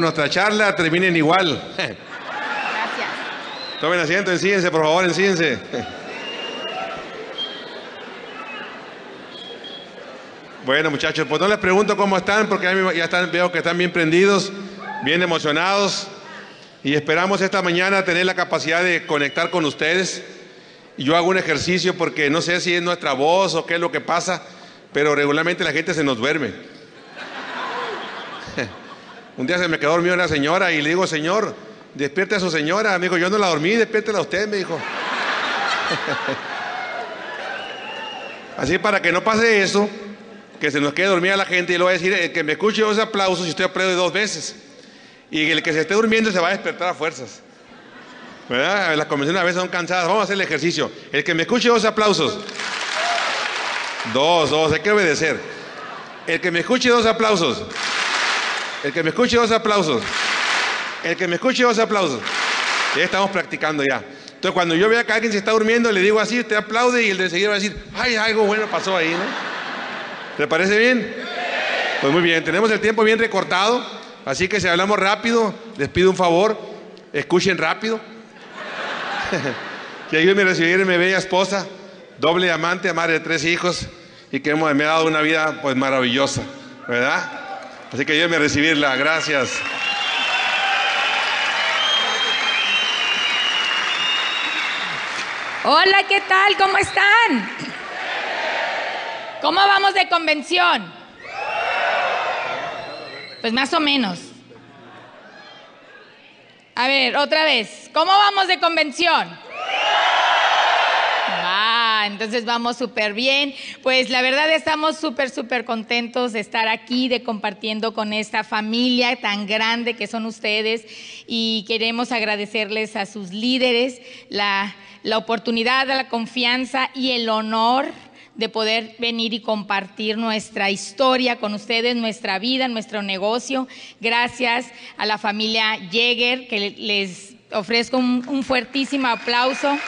nuestra charla terminen igual. Gracias. Tomen asiento, ensíense, por favor, ensíense. Bueno, muchachos, pues no les pregunto cómo están, porque ya están, veo que están bien prendidos, bien emocionados, y esperamos esta mañana tener la capacidad de conectar con ustedes. Y yo hago un ejercicio porque no sé si es nuestra voz o qué es lo que pasa, pero regularmente la gente se nos duerme. Un día se me quedó dormida una señora y le digo, Señor, despierte a su señora. Me dijo, yo no la dormí, despiértela a usted, me dijo. Así para que no pase eso, que se nos quede dormida la gente y le voy a decir, el que me escuche dos aplausos y usted aplaude dos veces. Y el que se esté durmiendo se va a despertar a fuerzas. ¿Verdad? Las convenciones a veces son cansadas. Vamos a hacer el ejercicio. El que me escuche dos aplausos. Dos, dos, hay que obedecer. El que me escuche dos aplausos. El que me escuche dos aplausos. El que me escuche dos aplausos. Ya estamos practicando ya. Entonces cuando yo vea que alguien se está durmiendo, le digo así, usted aplaude y el de seguir va a decir, ay, algo bueno pasó ahí, ¿no? ¿Le parece bien? Pues muy bien, tenemos el tiempo bien recortado, así que si hablamos rápido, les pido un favor, escuchen rápido. que ayúdenme a recibir a mi bella esposa, doble amante, madre de tres hijos, y que me ha dado una vida pues maravillosa, ¿verdad? Así que ayúdenme a recibirla, gracias. Hola, ¿qué tal? ¿Cómo están? ¿Cómo vamos de convención? Pues más o menos. A ver, otra vez. ¿Cómo vamos de convención? Entonces vamos súper bien. Pues la verdad estamos súper, súper contentos de estar aquí, de compartiendo con esta familia tan grande que son ustedes y queremos agradecerles a sus líderes la, la oportunidad, la confianza y el honor de poder venir y compartir nuestra historia con ustedes, nuestra vida, nuestro negocio. Gracias a la familia Jäger, que les ofrezco un, un fuertísimo aplauso.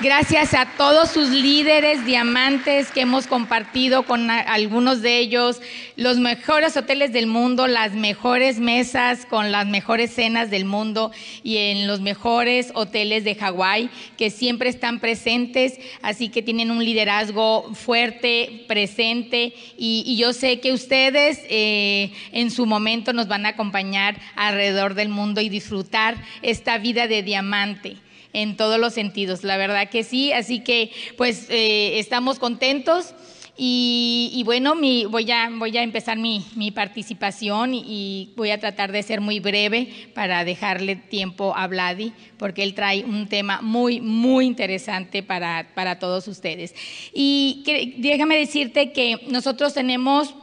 Gracias a todos sus líderes diamantes que hemos compartido con algunos de ellos, los mejores hoteles del mundo, las mejores mesas con las mejores cenas del mundo y en los mejores hoteles de Hawái que siempre están presentes, así que tienen un liderazgo fuerte, presente y, yo sé que ustedes eh, en su momento nos van a acompañar alrededor del mundo y disfrutar esta vida de diamante en todos los sentidos, la verdad que sí, así que pues eh, estamos contentos. Y, bueno, mi, voy, a, voy a empezar mi, participación y, voy a tratar de ser muy breve para dejarle tiempo a Vladi, porque él trae un tema muy, muy interesante para, para todos ustedes. Y déjame decirte que nosotros tenemos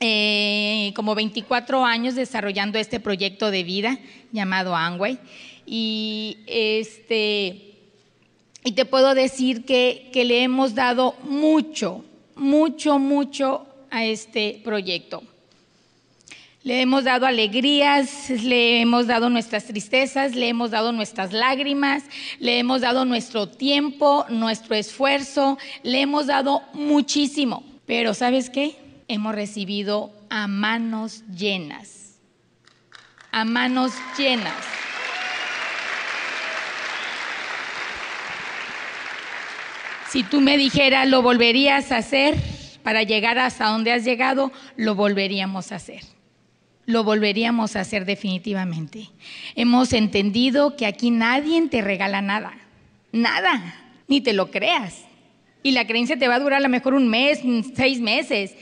eh, como 24 años desarrollando este proyecto de vida llamado Angway. Y, este, y te puedo decir que, que le hemos dado mucho, mucho, mucho a este proyecto. Le hemos dado alegrías, le hemos dado nuestras tristezas, le hemos dado nuestras lágrimas, le hemos dado nuestro tiempo, nuestro esfuerzo, le hemos dado muchísimo. Pero ¿sabes qué? Hemos recibido a manos llenas, a manos llenas. Si tú me dijeras, lo volverías a hacer para llegar hasta donde has llegado, lo volveríamos a hacer. Lo volveríamos a hacer definitivamente. Hemos entendido que aquí nadie te regala nada. Nada. Ni te lo creas. Y la creencia te va a durar a lo mejor un mes, seis meses.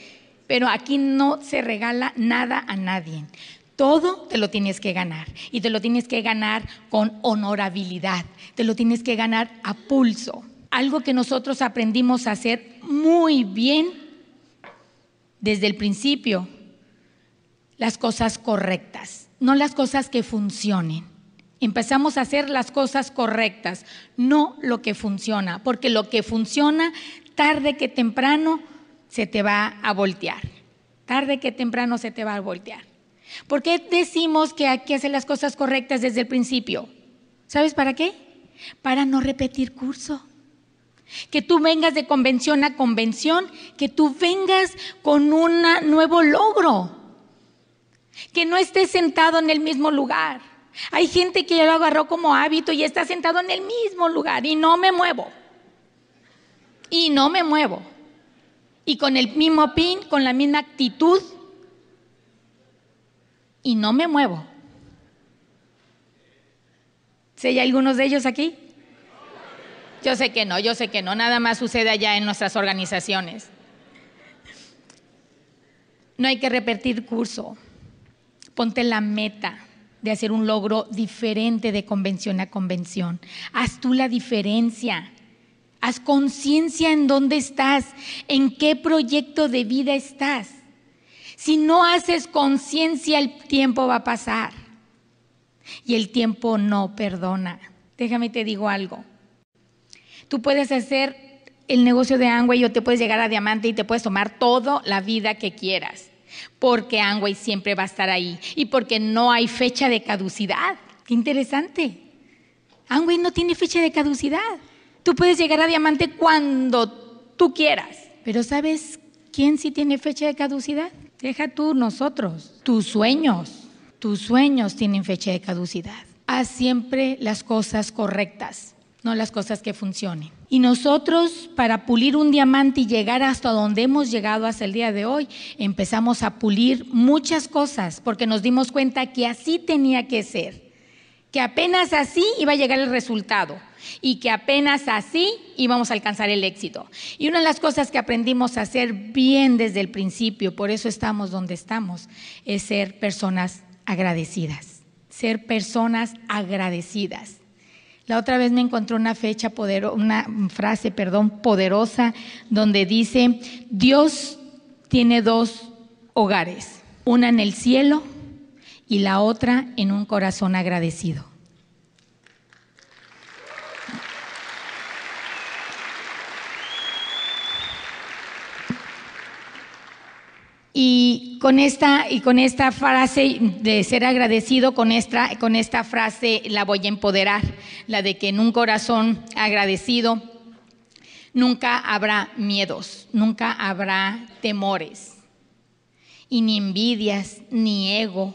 Pero aquí no se regala nada a nadie. Todo te lo tienes que ganar y te lo tienes que ganar con honorabilidad, te lo tienes que ganar a pulso algo que nosotros aprendimos a hacer muy bien desde el principio, las cosas correctas, no las cosas que funcionen. Empezamos a hacer las cosas correctas, no lo que funciona, porque lo que funciona, tarde que temprano, se te va a voltear. Tarde que temprano se te va a voltear. ¿Por qué decimos que hay que hacer las cosas correctas desde el principio? ¿Sabes para qué? Para no repetir curso. Que tú vengas de convención a convención, que tú vengas con un nuevo logro. Que no estés sentado en el mismo lugar. Hay gente que ya lo agarró como hábito y está sentado en el mismo lugar y no me muevo. Y no me muevo. Y con el mismo pin, con la misma actitud. Y no me muevo. ¿Se hay algunos de ellos aquí? Yo sé que no, yo sé que no, nada más sucede allá en nuestras organizaciones. No hay que repetir curso. Ponte la meta de hacer un logro diferente de convención a convención. Haz tú la diferencia. Haz conciencia en dónde estás, en qué proyecto de vida estás. Si no haces conciencia, el tiempo va a pasar. Y el tiempo no perdona. Déjame te digo algo. Tú puedes hacer el negocio de Angway o te puedes llegar a diamante y te puedes tomar toda la vida que quieras, porque Angway siempre va a estar ahí y porque no hay fecha de caducidad. Qué interesante. Angway no tiene fecha de caducidad. Tú puedes llegar a diamante cuando tú quieras, pero ¿sabes quién sí tiene fecha de caducidad? Deja tú nosotros, tus sueños. Tus sueños tienen fecha de caducidad. Haz siempre las cosas correctas no las cosas que funcionen. Y nosotros, para pulir un diamante y llegar hasta donde hemos llegado hasta el día de hoy, empezamos a pulir muchas cosas porque nos dimos cuenta que así tenía que ser, que apenas así iba a llegar el resultado y que apenas así íbamos a alcanzar el éxito. Y una de las cosas que aprendimos a hacer bien desde el principio, por eso estamos donde estamos, es ser personas agradecidas, ser personas agradecidas. La otra vez me encontré una fecha una frase, perdón, poderosa donde dice, Dios tiene dos hogares, una en el cielo y la otra en un corazón agradecido. Y con esta, y con esta frase de ser agradecido, con esta, con esta frase la voy a empoderar, la de que en un corazón agradecido nunca habrá miedos, nunca habrá temores, y ni envidias, ni ego,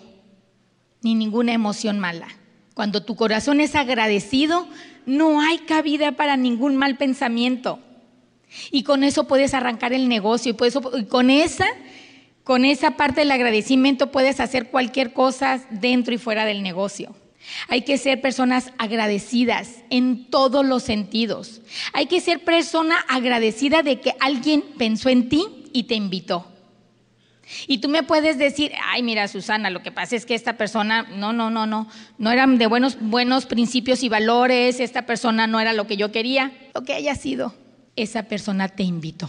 ni ninguna emoción mala. Cuando tu corazón es agradecido, no hay cabida para ningún mal pensamiento. Y con eso puedes arrancar el negocio y, y con esa con esa parte del agradecimiento puedes hacer cualquier cosa dentro y fuera del negocio. Hay que ser personas agradecidas en todos los sentidos. Hay que ser persona agradecida de que alguien pensó en ti y te invitó. Y tú me puedes decir, ay, mira, Susana, lo que pasa es que esta persona, no, no, no, no, no eran de buenos, buenos principios y valores, esta persona no era lo que yo quería, lo que haya sido. Esa persona te invitó.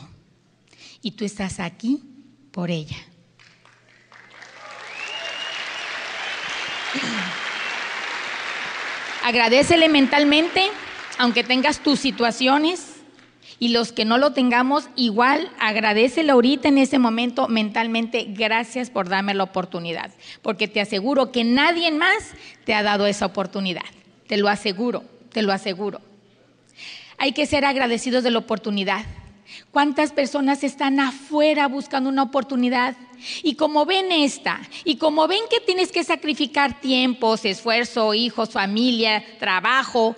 Y tú estás aquí por ella. Agradecele mentalmente, aunque tengas tus situaciones, y los que no lo tengamos, igual agradecele ahorita en ese momento mentalmente, gracias por darme la oportunidad, porque te aseguro que nadie más te ha dado esa oportunidad, te lo aseguro, te lo aseguro. Hay que ser agradecidos de la oportunidad. ¿Cuántas personas están afuera buscando una oportunidad? Y como ven esta, y como ven que tienes que sacrificar tiempos, esfuerzo, hijos, familia, trabajo,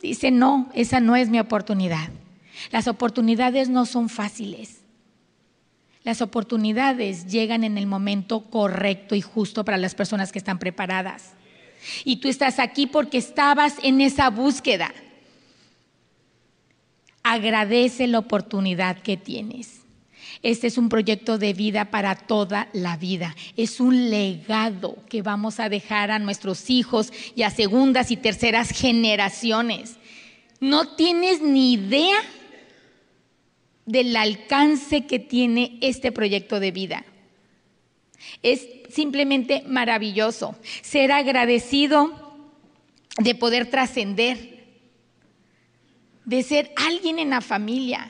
dicen, no, esa no es mi oportunidad. Las oportunidades no son fáciles. Las oportunidades llegan en el momento correcto y justo para las personas que están preparadas. Y tú estás aquí porque estabas en esa búsqueda. Agradece la oportunidad que tienes. Este es un proyecto de vida para toda la vida. Es un legado que vamos a dejar a nuestros hijos y a segundas y terceras generaciones. No tienes ni idea del alcance que tiene este proyecto de vida. Es simplemente maravilloso ser agradecido de poder trascender de ser alguien en la familia,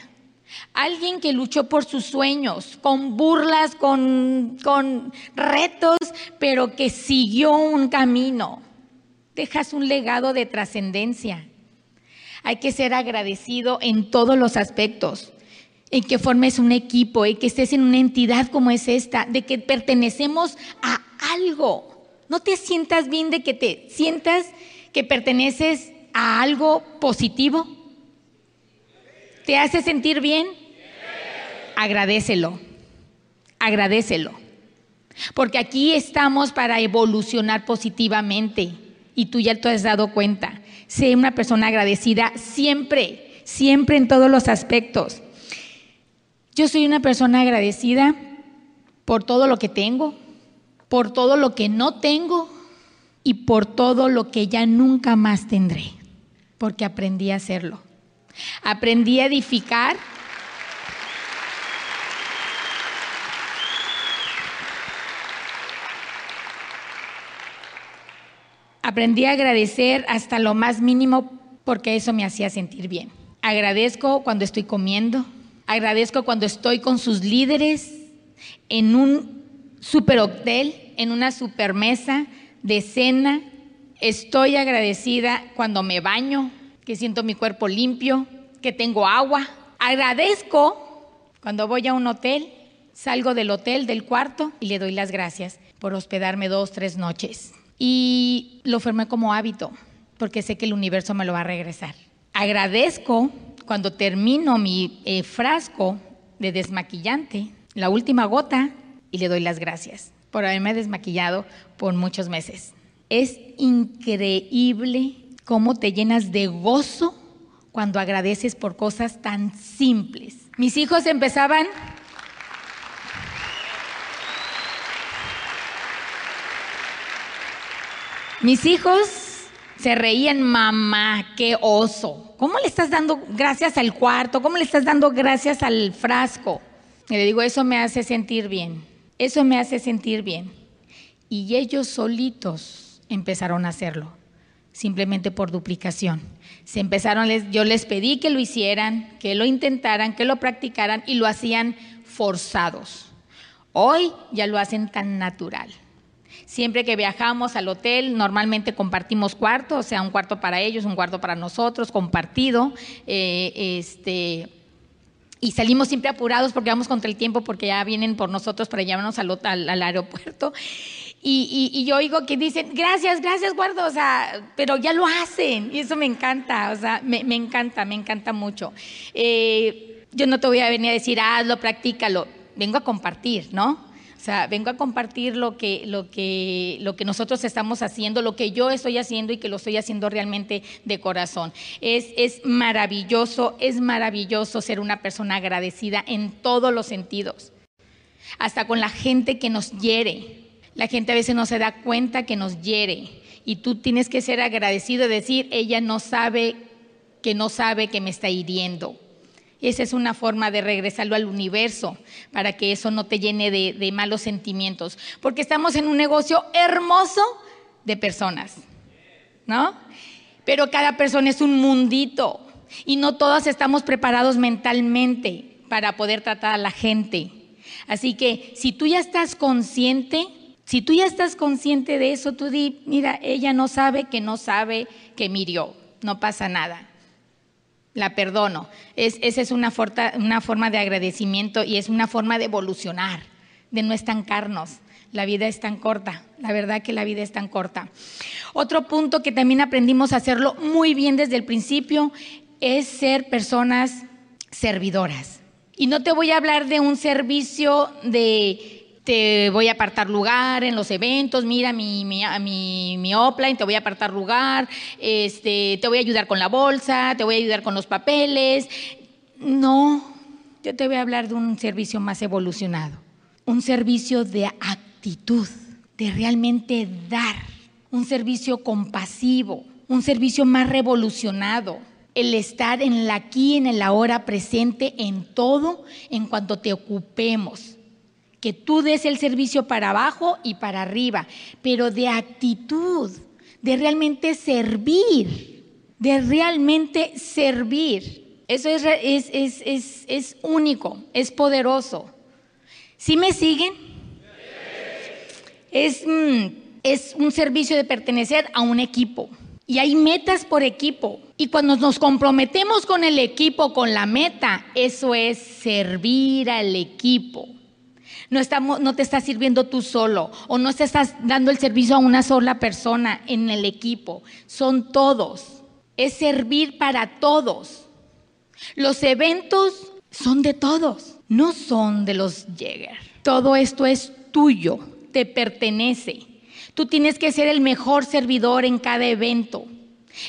alguien que luchó por sus sueños, con burlas, con, con retos, pero que siguió un camino. Dejas un legado de trascendencia. Hay que ser agradecido en todos los aspectos, en que formes un equipo, en que estés en una entidad como es esta, de que pertenecemos a algo. ¿No te sientas bien de que te sientas que perteneces a algo positivo? ¿Te hace sentir bien? Agradecelo. Agradecelo. Porque aquí estamos para evolucionar positivamente y tú ya te has dado cuenta. Sé una persona agradecida siempre, siempre en todos los aspectos. Yo soy una persona agradecida por todo lo que tengo, por todo lo que no tengo y por todo lo que ya nunca más tendré, porque aprendí a hacerlo. Aprendí a edificar Aprendí a agradecer hasta lo más mínimo porque eso me hacía sentir bien. Agradezco cuando estoy comiendo, agradezco cuando estoy con sus líderes en un super hotel, en una super mesa de cena. Estoy agradecida cuando me baño, que siento mi cuerpo limpio, que tengo agua. Agradezco cuando voy a un hotel, salgo del hotel, del cuarto y le doy las gracias por hospedarme dos, tres noches y lo formé como hábito, porque sé que el universo me lo va a regresar. Agradezco cuando termino mi eh, frasco de desmaquillante, la última gota, y le doy las gracias por haberme desmaquillado por muchos meses. Es increíble cómo te llenas de gozo cuando agradeces por cosas tan simples. Mis hijos empezaban Mis hijos se reían, mamá, qué oso. ¿Cómo le estás dando gracias al cuarto? ¿Cómo le estás dando gracias al frasco? Y le digo, eso me hace sentir bien. Eso me hace sentir bien. Y ellos solitos empezaron a hacerlo, simplemente por duplicación. Se empezaron, yo les pedí que lo hicieran, que lo intentaran, que lo practicaran y lo hacían forzados. Hoy ya lo hacen tan natural. Siempre que viajamos al hotel, normalmente compartimos cuartos, o sea, un cuarto para ellos, un cuarto para nosotros, compartido. Eh, este, y salimos siempre apurados porque vamos contra el tiempo, porque ya vienen por nosotros para llevarnos al, al, aeropuerto. Y, yo oigo que dicen, gracias, gracias, guardo, o sea, pero ya lo hacen, y eso me encanta, o sea, me, encanta, me encanta mucho. Eh, yo no te voy a venir a decir, hazlo, practícalo, vengo a compartir, ¿no? O sea, vengo a compartir lo que, lo, que, lo que nosotros estamos haciendo, lo que yo estoy haciendo y que lo estoy haciendo realmente de corazón. Es, es maravilloso, es maravilloso ser una persona agradecida en todos los sentidos. Hasta con la gente que nos hiere. La gente a veces no se da cuenta que nos hiere. Y tú tienes que ser agradecido y decir, ella no sabe que no sabe que me está hiriendo esa es una forma de regresarlo al universo para que eso no te llene de, malos sentimientos. Porque estamos en un negocio hermoso de personas, ¿no? Pero cada persona es un mundito y no todas estamos preparados mentalmente para poder tratar a la gente. Así que si tú ya estás consciente, si tú ya estás consciente de eso, tú di, mira, ella no sabe que no sabe que mirió, no pasa nada la perdono. esa es una, una forma de agradecimiento y es una forma de evolucionar, de no estancarnos. La vida es tan corta, la verdad que la vida es tan corta. Otro punto que también aprendimos a hacerlo muy bien desde el principio es ser personas servidoras. Y no te voy a hablar de un servicio de te voy a apartar lugar en los eventos, mira mi, mi, mi, mi offline, te voy a apartar lugar, este, te voy a ayudar con la bolsa, te voy a ayudar con los papeles. No, yo te voy a hablar de un servicio más evolucionado, un servicio de actitud, de realmente dar, un servicio compasivo, un servicio más revolucionado, el estar en la aquí, en el ahora presente, en todo, en cuanto te ocupemos que tú des el servicio para abajo y para arriba, pero de actitud, de realmente servir, de realmente servir. Eso es, es, es, único, es poderoso. ¿Sí me siguen? Es, mm, es un servicio de pertenecer a un equipo. Y hay metas por equipo. Y cuando nos comprometemos con el equipo, con la meta, eso es servir al equipo. No, estamos, no te estás sirviendo tú solo o no te estás dando el servicio a una sola persona en el equipo. Son todos. Es servir para todos. Los eventos son de todos, no son de los Jäger. Todo esto es tuyo, te pertenece. Tú tienes que ser el mejor servidor en cada evento.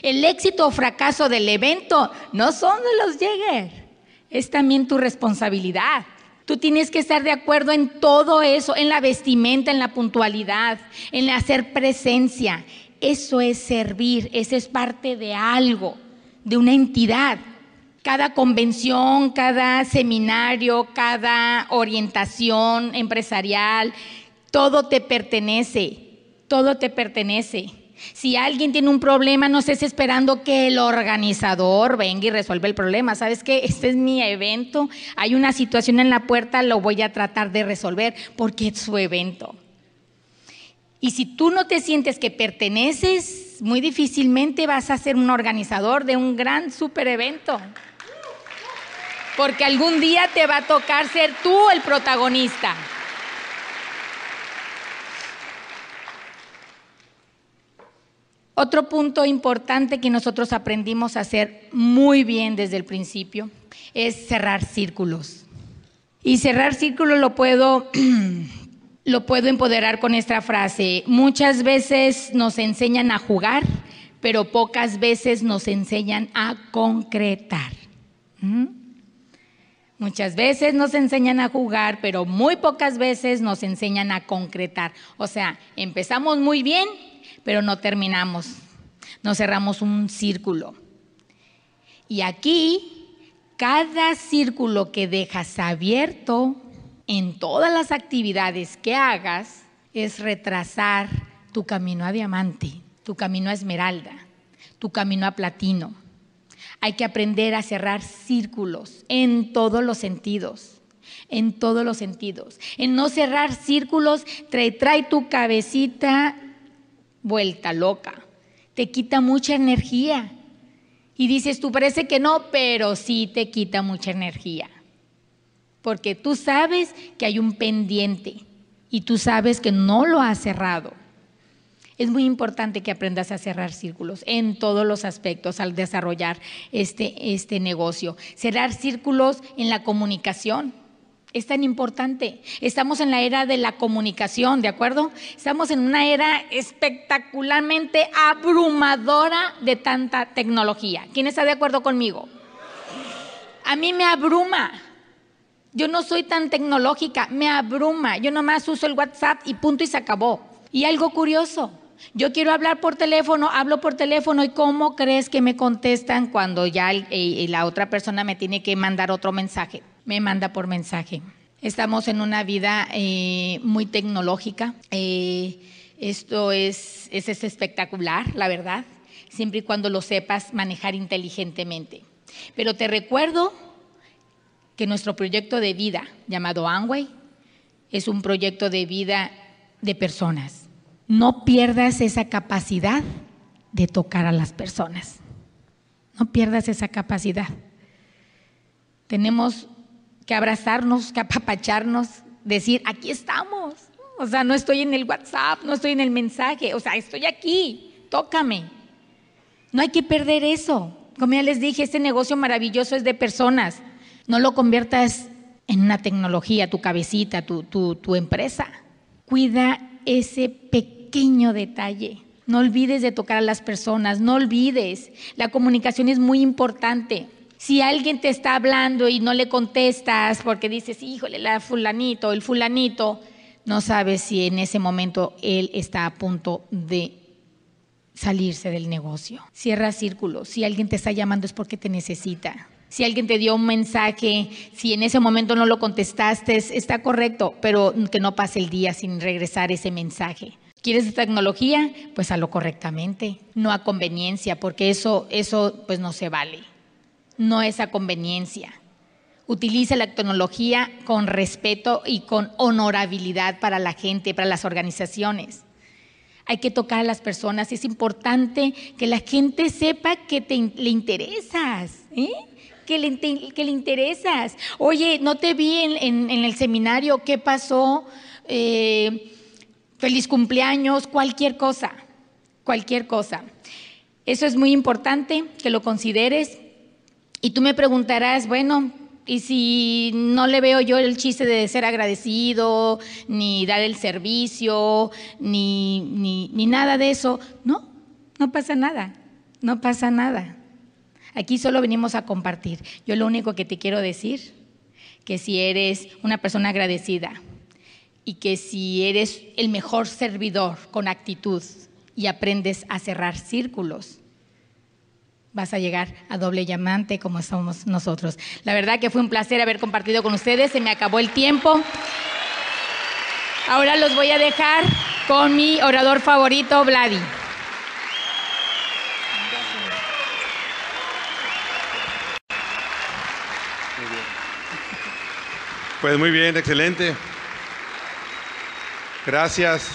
El éxito o fracaso del evento no son de los Jäger, es también tu responsabilidad. Tú tienes que estar de acuerdo en todo eso, en la vestimenta, en la puntualidad, en hacer presencia. Eso es servir, eso es parte de algo, de una entidad. Cada convención, cada seminario, cada orientación empresarial, todo te pertenece, todo te pertenece. Si alguien tiene un problema, no estés esperando que el organizador venga y resuelva el problema. ¿Sabes qué? Este es mi evento, hay una situación en la puerta, lo voy a tratar de resolver porque es su evento. Y si tú no te sientes que perteneces, muy difícilmente vas a ser un organizador de un gran super evento. Porque algún día te va a tocar ser tú el protagonista. Otro punto importante que nosotros aprendimos a hacer muy bien desde el principio es cerrar círculos. Y cerrar círculos lo puedo, lo puedo empoderar con esta frase. Muchas veces nos enseñan a jugar, pero pocas veces nos enseñan a concretar. ¿Mm? Muchas veces nos enseñan a jugar, pero muy pocas veces nos enseñan a concretar. O sea, empezamos muy bien, pero no terminamos, no cerramos un círculo. Y aquí, cada círculo que dejas abierto en todas las actividades que hagas es retrasar tu camino a diamante, tu camino a esmeralda, tu camino a platino. Hay que aprender a cerrar círculos en todos los sentidos en todos los sentidos. En no cerrar círculos, trae, trae tu cabecita vuelta loca, te quita mucha energía. Y dices, tú parece que no, pero sí te quita mucha energía. Porque tú sabes que hay un pendiente y tú sabes que no lo has cerrado. Es muy importante que aprendas a cerrar círculos en todos los aspectos al desarrollar este, este negocio. Cerrar círculos en la comunicación. Es tan importante. Estamos en la era de la comunicación, ¿de acuerdo? Estamos en una era espectacularmente abrumadora de tanta tecnología. ¿Quién está de acuerdo conmigo? A mí me abruma. Yo no soy tan tecnológica, me abruma. Yo nomás uso el WhatsApp y punto y se acabó. Y algo curioso, yo quiero hablar por teléfono, hablo por teléfono y ¿cómo crees que me contestan cuando ya la otra persona me tiene que mandar otro mensaje? Me manda por mensaje. Estamos en una vida eh, muy tecnológica. Eh, esto es, es, espectacular, la verdad, siempre y cuando lo sepas manejar inteligentemente. Pero te recuerdo que nuestro proyecto de vida, llamado Anway, es un proyecto de vida de personas. No pierdas esa capacidad de tocar a las personas. No pierdas esa capacidad. Tenemos que abrazarnos, que apapacharnos, decir, aquí estamos. O sea, no estoy en el WhatsApp, no estoy en el mensaje, o sea, estoy aquí, tócame. No hay que perder eso. Como ya les dije, este negocio maravilloso es de personas. No lo conviertas en una tecnología, tu cabecita, tu, tu, tu empresa. Cuida ese pequeño detalle. No olvides de tocar a las personas, no olvides. La comunicación es muy importante. Si alguien te está hablando y no le contestas porque dices, híjole, la fulanito, el fulanito, no sabes si en ese momento él está a punto de salirse del negocio. Cierra círculos. Si alguien te está llamando es porque te necesita. Si alguien te dio un mensaje, si en ese momento no lo contestaste, está correcto, pero que no pase el día sin regresar ese mensaje. ¿Quieres tecnología? Pues hazlo correctamente, no a conveniencia, porque eso, eso pues no se vale no es a conveniencia. Utiliza la tecnología con respeto y con honorabilidad para la gente, para las organizaciones. Hay que tocar a las personas. Es importante que la gente sepa que te, le interesas, ¿eh? que le, que le interesas. Oye, no te vi en, el seminario, ¿qué pasó? Eh, feliz cumpleaños, cualquier cosa, cualquier cosa. Eso es muy importante que lo consideres. Y tú me preguntarás, bueno, y si no le veo yo el chiste de ser agradecido, ni dar el servicio, ni, ni, nada de eso, no, no pasa nada, no pasa nada. Aquí solo venimos a compartir. Yo lo único que te quiero decir, que si eres una persona agradecida y que si eres el mejor servidor con actitud y aprendes a cerrar círculos, vas a llegar a doble llamante como somos nosotros. La verdad que fue un placer haber compartido con ustedes, se me acabó el tiempo. Ahora los voy a dejar con mi orador favorito, Vladi. Pues muy bien, excelente. Gracias.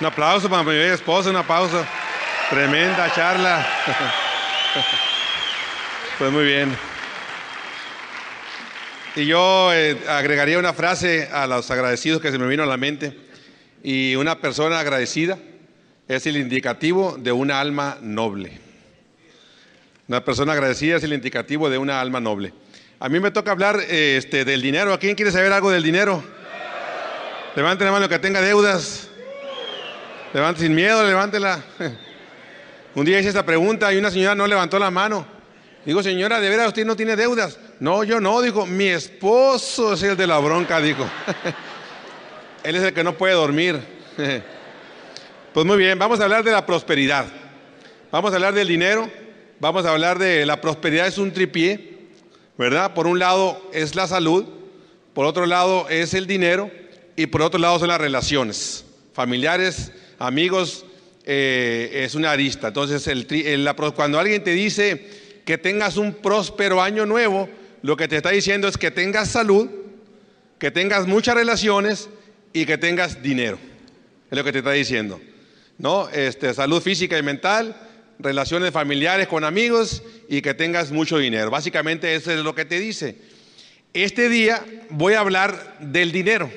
Un aplauso para mi esposa, una pausa. Tremenda charla. Pues muy bien. Y yo eh, agregaría una frase a los agradecidos que se me vino a la mente. Y una persona agradecida es el indicativo de una alma noble. Una persona agradecida es el indicativo de una alma noble. A mí me toca hablar este, del dinero. ¿A quién quiere saber algo del dinero? Levante la mano que tenga deudas. Levante sin miedo, levántela. Un día hice esta pregunta y una señora no levantó la mano. Digo, señora, ¿de veras usted no tiene deudas? No, yo no, dijo, mi esposo es el de la bronca, dijo. Él es el que no puede dormir. Pues muy bien, vamos a hablar de la prosperidad. Vamos a hablar del dinero, vamos a hablar de la prosperidad es un tripié, ¿verdad? Por un lado es la salud, por otro lado es el dinero y por otro lado son las relaciones, familiares, amigos, eh, es una arista. Entonces, cuando alguien te dice que tengas un próspero año nuevo, lo que te está diciendo es que tengas salud, que tengas muchas relaciones y que tengas dinero. Es lo que te está diciendo. ¿No? Este, salud física y mental, relaciones familiares con amigos y que tengas mucho dinero. Básicamente eso es lo que te dice. Este día voy a hablar del dinero,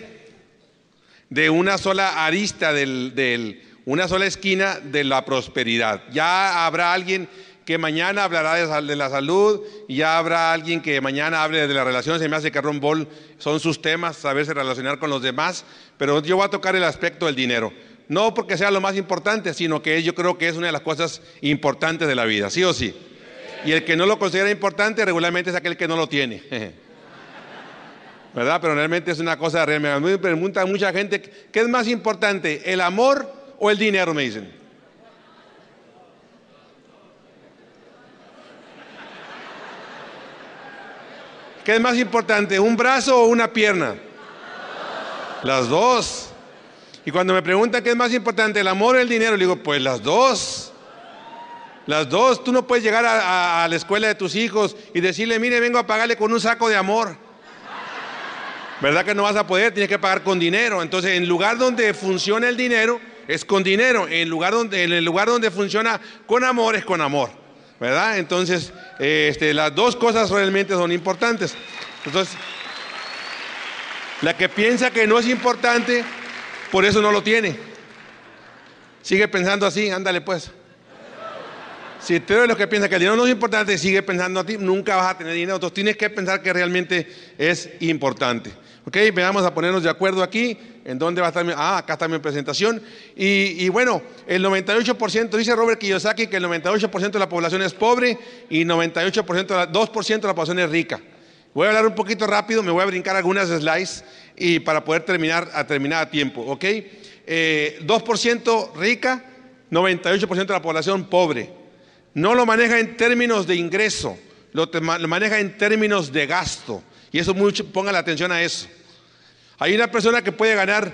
de una sola arista del, del una sola esquina de la prosperidad. Ya habrá alguien que mañana hablará de, la salud, ya habrá alguien que mañana hable de las relaciones. Se me hace que Ron Ball son sus temas, saberse relacionar con los demás, pero yo voy a tocar el aspecto del dinero. No porque sea lo más importante, sino que yo creo que es una de las cosas importantes de la vida, ¿sí o sí? Y el que no lo considera importante regularmente es aquel que no lo tiene. ¿Verdad? Pero realmente es una cosa real. Me pregunta mucha gente, ¿qué es más importante, el amor o el dinero, me dicen. ¿Qué es más importante, un brazo o una pierna? Las dos. Y cuando me preguntan qué es más importante, el amor o el dinero, le digo, pues las dos. Las dos. Tú no puedes llegar a, a la escuela de tus hijos y decirle, mire, vengo a pagarle con un saco de amor. ¿Verdad que no vas a poder? Tienes que pagar con dinero. Entonces, en lugar donde funciona el dinero, es con dinero. En, el lugar donde funciona con amor, es con amor. ¿Verdad? Entonces, este, las dos cosas realmente son importantes. Entonces, la que piensa que no es importante, por eso no lo tiene. Sigue pensando así, ándale pues. Si tú eres los que piensa que el dinero no es importante, sigue pensando a ti, nunca vas a tener dinero. Entonces tienes que pensar que realmente es importante. Ok, veamos a ponernos de acuerdo aquí. ¿En dónde va a estar mi.? Ah, acá está mi presentación. Y, bueno, el 98%, dice Robert Kiyosaki que el 98% de la población es pobre y 98%, 2% de la población es rica. Voy a hablar un poquito rápido, me voy a brincar algunas slides y para poder terminar a terminar a tiempo, ¿ok? 2% eh, rica, 98% de la población pobre. No lo maneja en términos de ingreso, lo, lo maneja en términos de gasto. Y eso mucho, ponga la atención a eso. Hay una persona que puede ganar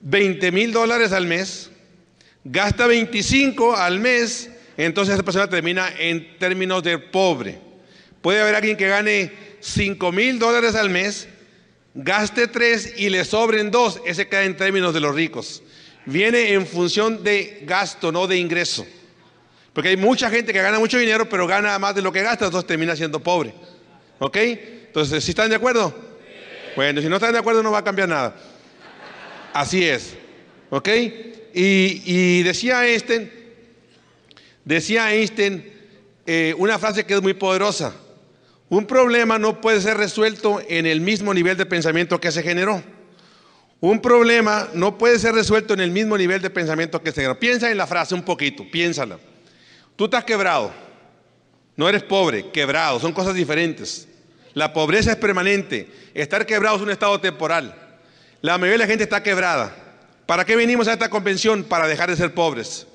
20 mil dólares al mes, gasta 25 al mes, entonces esa persona termina en términos de pobre. Puede haber alguien que gane 5 mil dólares al mes, gaste 3 y le sobren 2, ese queda en términos de los ricos. Viene en función de gasto, no de ingreso. Porque hay mucha gente que gana mucho dinero, pero gana más de lo que gasta, entonces termina siendo pobre. ¿Ok? Entonces, ¿sí están de acuerdo? Bueno, si no están de acuerdo no va a cambiar nada. Así es. ¿Ok? Y, decía Einstein, decía Einstein eh, una frase que es muy poderosa. Un problema no puede ser resuelto en el mismo nivel de pensamiento que se generó. Un problema no puede ser resuelto en el mismo nivel de pensamiento que se generó. Piensa en la frase un poquito, piénsala. Tú estás quebrado, no eres pobre, quebrado, son cosas diferentes. La pobreza es permanente, estar quebrado es un estado temporal. La mayoría de la gente está quebrada. ¿Para qué venimos a esta convención? Para dejar de ser pobres.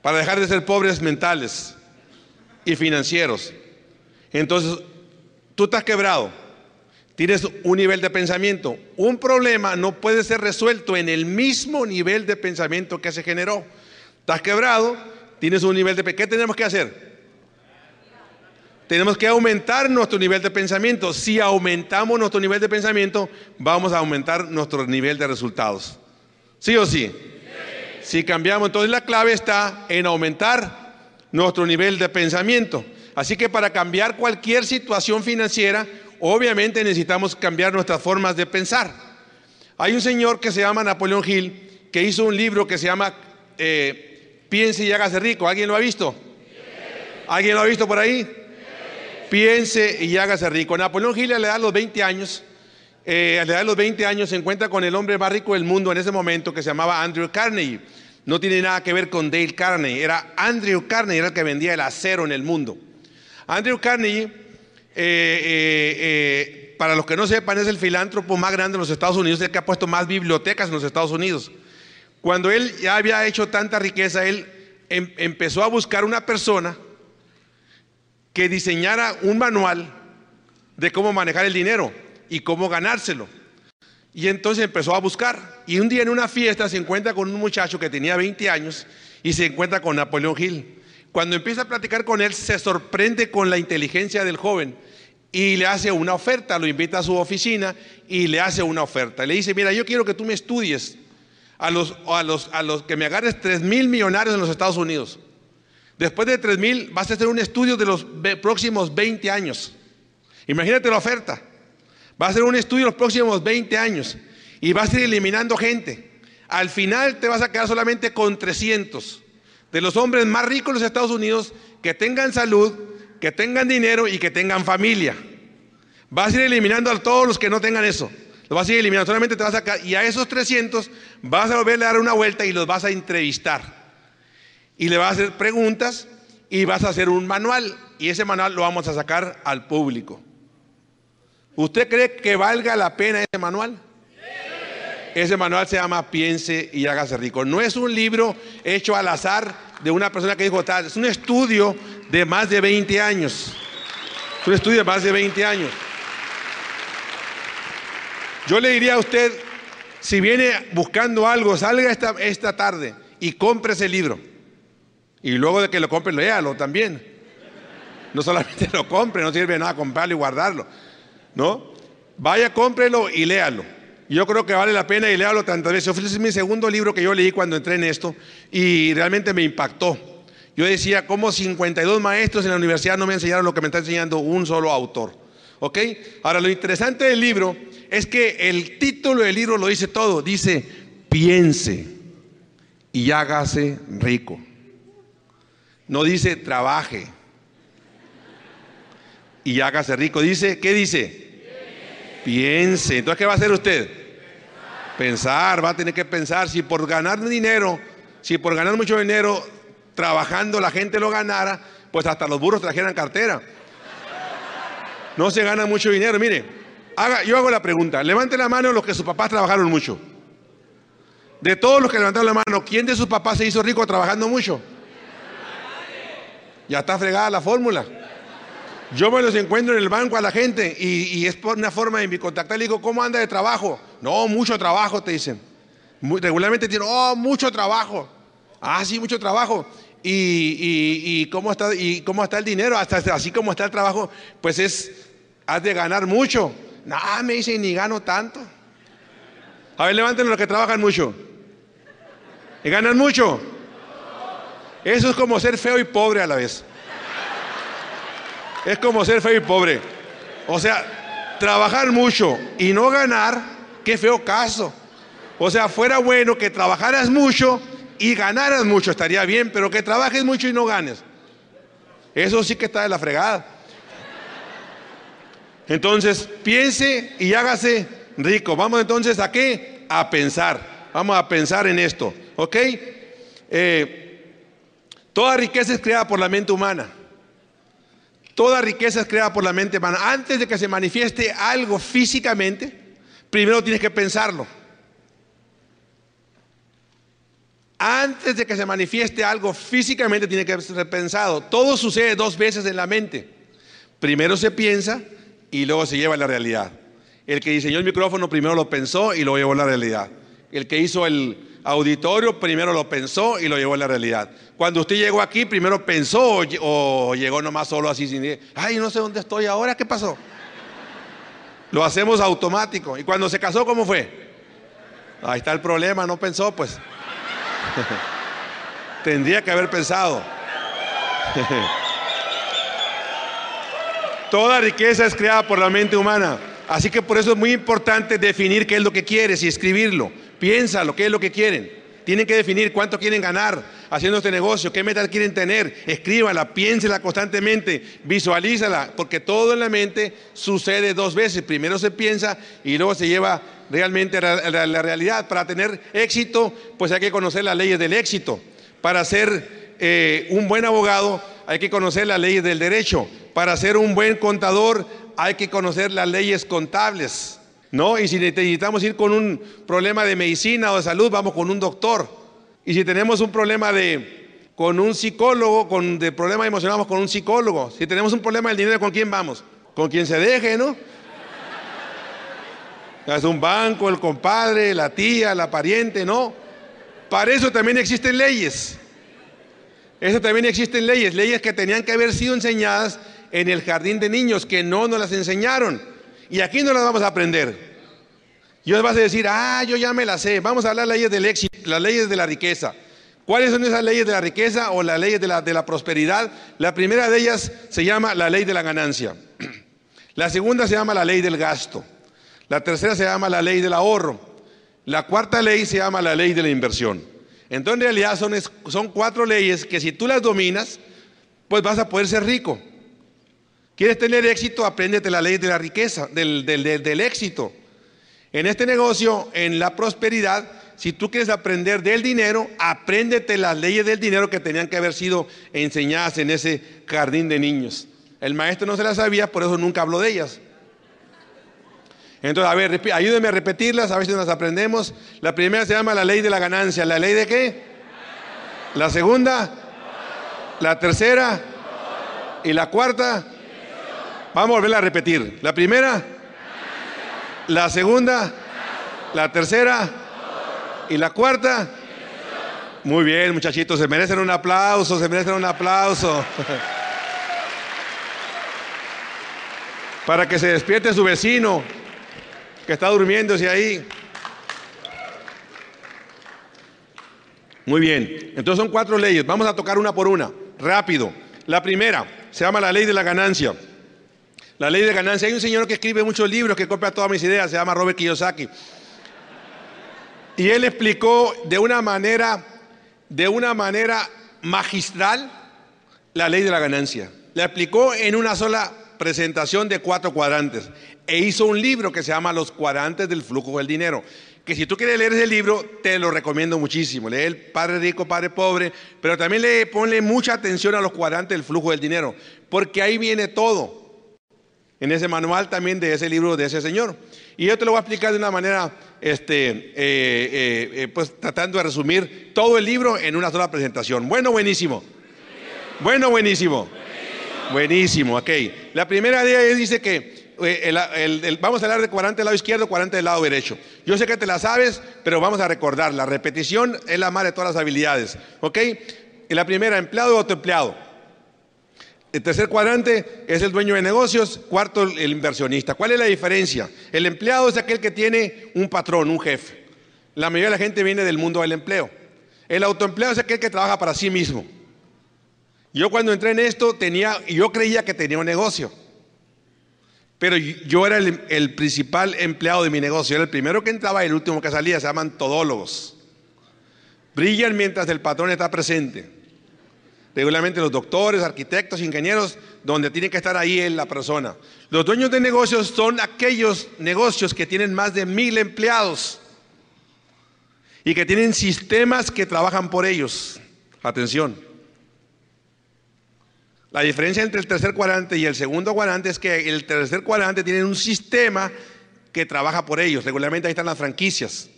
Para dejar de ser pobres mentales y financieros. Entonces, tú estás quebrado, tienes un nivel de pensamiento. Un problema no puede ser resuelto en el mismo nivel de pensamiento que se generó. Estás quebrado, tienes un nivel de... ¿Qué tenemos que hacer? Tenemos que aumentar nuestro nivel de pensamiento. Si aumentamos nuestro nivel de pensamiento, vamos a aumentar nuestro nivel de resultados. ¿Sí o sí? Si cambiamos, entonces la clave está en aumentar nuestro nivel de pensamiento. Así que para cambiar cualquier situación financiera, obviamente necesitamos cambiar nuestras formas de pensar. Hay un señor que se llama Napoleón Hill, que hizo un libro que se llama eh, Piense y hágase rico. ¿Alguien lo ha visto? ¿Alguien lo ha visto por ahí? Piense y hágase rico. Napoleón Hill a la edad de los 20 años, eh, a los 20 años se encuentra con el hombre más rico del mundo en ese momento que se llamaba Andrew Carnegie. No tiene nada que ver con Dale Carnegie, era Andrew Carnegie, era el que vendía el acero en el mundo. Andrew Carnegie, eh, eh, para los que no sepan, es el filántropo más grande en los Estados Unidos, el que ha puesto más bibliotecas en los Estados Unidos. Cuando él ya había hecho tanta riqueza, él em, empezó a buscar una persona que diseñara un manual de cómo manejar el dinero y cómo ganárselo. Y entonces empezó a buscar. Y un día en una fiesta se encuentra con un muchacho que tenía 20 años y se encuentra con Napoleón Hill. Cuando empieza a platicar con él, se sorprende con la inteligencia del joven y le hace una oferta, lo invita a su oficina y le hace una oferta. Le dice, mira, yo quiero que tú me estudies a los, a los, a los que me agarres 3 mil millonarios en los Estados Unidos. Después de 3 mil vas a hacer un estudio de los próximos 20 años. Imagínate la oferta. Vas a hacer un estudio de los próximos 20 años y vas a ir eliminando gente. Al final te vas a quedar solamente con 300 de los hombres más ricos de los Estados Unidos que tengan salud, que tengan dinero y que tengan familia. Vas a ir eliminando a todos los que no tengan eso. Los vas a ir eliminando. Solamente te vas a. Y a esos 300 vas a volverle a dar una vuelta y los vas a entrevistar y le vas a hacer preguntas y vas a hacer un manual y ese manual lo vamos a sacar al público. ¿Usted cree que valga la pena ese manual? Ese manual se llama Piense y hágase rico. No es un libro hecho al azar de una persona que dijo tal, es un estudio de más de 20 años. Es un estudio de más de 20 años. Yo le diría a usted, si viene buscando algo, salga esta, esta tarde y compre ese libro. Y luego de que lo compre, léalo también. No solamente lo compre, no sirve nada comprarlo y guardarlo. ¿No? Vaya, cómprelo y léalo. Yo creo que vale la pena y léalo tantas veces. Ese es mi segundo libro que yo leí cuando entré en esto y realmente me impactó. Yo decía, ¿cómo 52 maestros en la universidad no me enseñaron lo que me está enseñando un solo autor? ¿Ok? Ahora, lo interesante del libro es que el título del libro lo dice todo. Dice, piense y hágase rico. No dice trabaje y hágase rico. Dice, ¿qué dice? Piense. Entonces, ¿qué va a hacer usted? Pensar, va a tener que pensar. Si por ganar dinero, si por ganar mucho dinero, trabajando la gente lo ganara, pues hasta los burros trajeran cartera. No se gana mucho dinero. Mire, haga, yo hago la pregunta. Levante la mano los que sus papás trabajaron mucho. De todos los que levantaron la mano, ¿quién de sus papás se hizo rico trabajando mucho? Ya está fregada la fórmula. Yo me los encuentro en el banco a la gente y, es por una forma de mi contactar. Le digo, ¿cómo anda de trabajo? No, mucho trabajo, te dicen. regularmente dicen, oh, mucho trabajo. Ah, sí, mucho trabajo. Y, cómo está, ¿Y cómo está el dinero? Hasta así como está el trabajo, pues es, has de ganar mucho. Nada, me dicen, ni gano tanto. A ver, levanten los que trabajan mucho. ¿Y ganan mucho? Eso es como ser feo y pobre a la vez. Es como ser feo y pobre. O sea, trabajar mucho y no ganar, qué feo caso. O sea, fuera bueno que trabajaras mucho y ganaras mucho, estaría bien, pero que trabajes mucho y no ganes. Eso sí que está de la fregada. Entonces, piense y hágase rico. Vamos entonces a qué? A pensar. Vamos a pensar en esto. ¿Ok? Eh, toda riqueza es creada por la mente humana. Toda riqueza es creada por la mente humana. Antes de que se manifieste algo físicamente, primero tienes que pensarlo. Antes de que se manifieste algo físicamente tiene que ser pensado. Todo sucede dos veces en la mente. Primero se piensa y luego se lleva a la realidad. El que diseñó el micrófono primero lo pensó y lo llevó a la realidad. El que hizo el auditorio primero lo pensó y lo llevó a la realidad. Cuando usted llegó aquí, primero pensó o, llegó nomás solo así sin decir, ay, no sé dónde estoy ahora, ¿qué pasó? Lo hacemos automático. ¿Y cuando se casó, cómo fue? Ahí está el problema, no pensó, pues. Tendría que haber pensado. Toda riqueza es creada por la mente humana. Así que por eso es muy importante definir qué es lo que quieres y escribirlo. Piénsalo, qué es lo que quieren. Tienen que definir cuánto quieren ganar haciendo este negocio, qué metas quieren tener. Escríbala, piénsela constantemente, visualízala, porque todo en la mente sucede dos veces. Primero se piensa y luego se lleva realmente a la, realidad. Para tener éxito, pues hay que conocer las leyes del éxito. Para ser eh, un buen abogado, hay que conocer las leyes del derecho. Para ser un buen contador, hay que conocer las leyes contables. ¿No? Y si necesitamos ir con un problema de medicina o de salud, vamos con un doctor. Y si tenemos un problema de con un psicólogo, con de problema emocional, vamos con un psicólogo. Si tenemos un problema del dinero, ¿con quién vamos? Con quien se deje, ¿no? Es un banco, el compadre, la tía, la pariente, no. Para eso también existen leyes. Eso también existen leyes, leyes que tenían que haber sido enseñadas en el jardín de niños, que no nos las enseñaron. Y aquí no las vamos a aprender. Y os vas a decir, ah, yo ya me las sé. Vamos a hablar de las leyes del éxito, las leyes de la riqueza. ¿Cuáles son esas leyes de la riqueza o las leyes de la, la prosperidad? La primera de ellas se llama la ley de la ganancia. La segunda se llama la ley del gasto. La tercera se llama la ley del ahorro. La cuarta ley se llama la ley de la inversión. Entonces en realidad son, son cuatro leyes que si tú las dominas, pues vas a poder ser rico. ¿Quieres tener éxito? Apréndete la ley de la riqueza, del, éxito. En este negocio, en la prosperidad, si tú quieres aprender del dinero, apréndete las leyes del dinero que tenían que haber sido enseñadas en ese jardín de niños. El maestro no se las sabía, por eso nunca habló de ellas. Entonces, a ver, ayúdenme a repetirlas, a ver si nos aprendemos. La primera se llama la ley de la ganancia. ¿La ley de qué? La segunda. La tercera. Y la cuarta. Vamos a volverla a repetir. La primera. La segunda. La tercera. Y la cuarta. Muy bien, muchachitos, se merecen un aplauso, se merecen un aplauso. Para que se despierte su vecino que está durmiéndose ahí. Muy bien, entonces son cuatro leyes. Vamos a tocar una por una, rápido. La primera se llama la ley de la ganancia. La ley de ganancia. Hay un señor que escribe muchos libros que copia todas mis ideas, se llama Robert Kiyosaki. Y él explicó de una manera, de una manera magistral la ley de la ganancia. La explicó en una sola presentación de cuatro cuadrantes e hizo un libro que se llama Los cuadrantes del flujo del dinero. Que si tú quieres leer ese libro, te lo recomiendo muchísimo. Lee el Padre Rico, Padre Pobre, pero también le ponle mucha atención a los cuadrantes del flujo del dinero, porque ahí viene todo. En ese manual también de ese libro de ese señor. Y yo te lo voy a explicar de una manera, este, eh, eh, eh, pues tratando de resumir todo el libro en una sola presentación. Bueno, buenísimo. Bueno, buenísimo. Buenísimo, ok. La primera de ellas dice que eh, vamos a hablar de 40 del lado izquierdo, 40 del lado derecho. Yo sé que te la sabes, pero vamos a recordar. La repetición es la madre de todas las habilidades. ¿Ok? la primera, empleado o autoempleado. El tercer cuadrante es el dueño de negocios, cuarto el inversionista. ¿Cuál es la diferencia? El empleado es aquel que tiene un patrón, un jefe. La mayoría de la gente viene del mundo del empleo. El autoempleado es aquel que trabaja para sí mismo. Yo cuando entré en esto tenía, yo creía que tenía un negocio. Pero yo era el, el, principal empleado de mi negocio. Era el primero que entraba y el último que salía. Se llaman todólogos. Brillan mientras el patrón está presente. Regularmente los doctores, arquitectos, ingenieros, donde tiene que estar ahí la persona. Los dueños de negocios son aquellos negocios que tienen más de mil empleados y que tienen sistemas que trabajan por ellos. Atención. La diferencia entre el tercer cuadrante y el segundo cuadrante es que el tercer cuadrante tiene un sistema que trabaja por ellos. Regularmente ahí están las franquicias,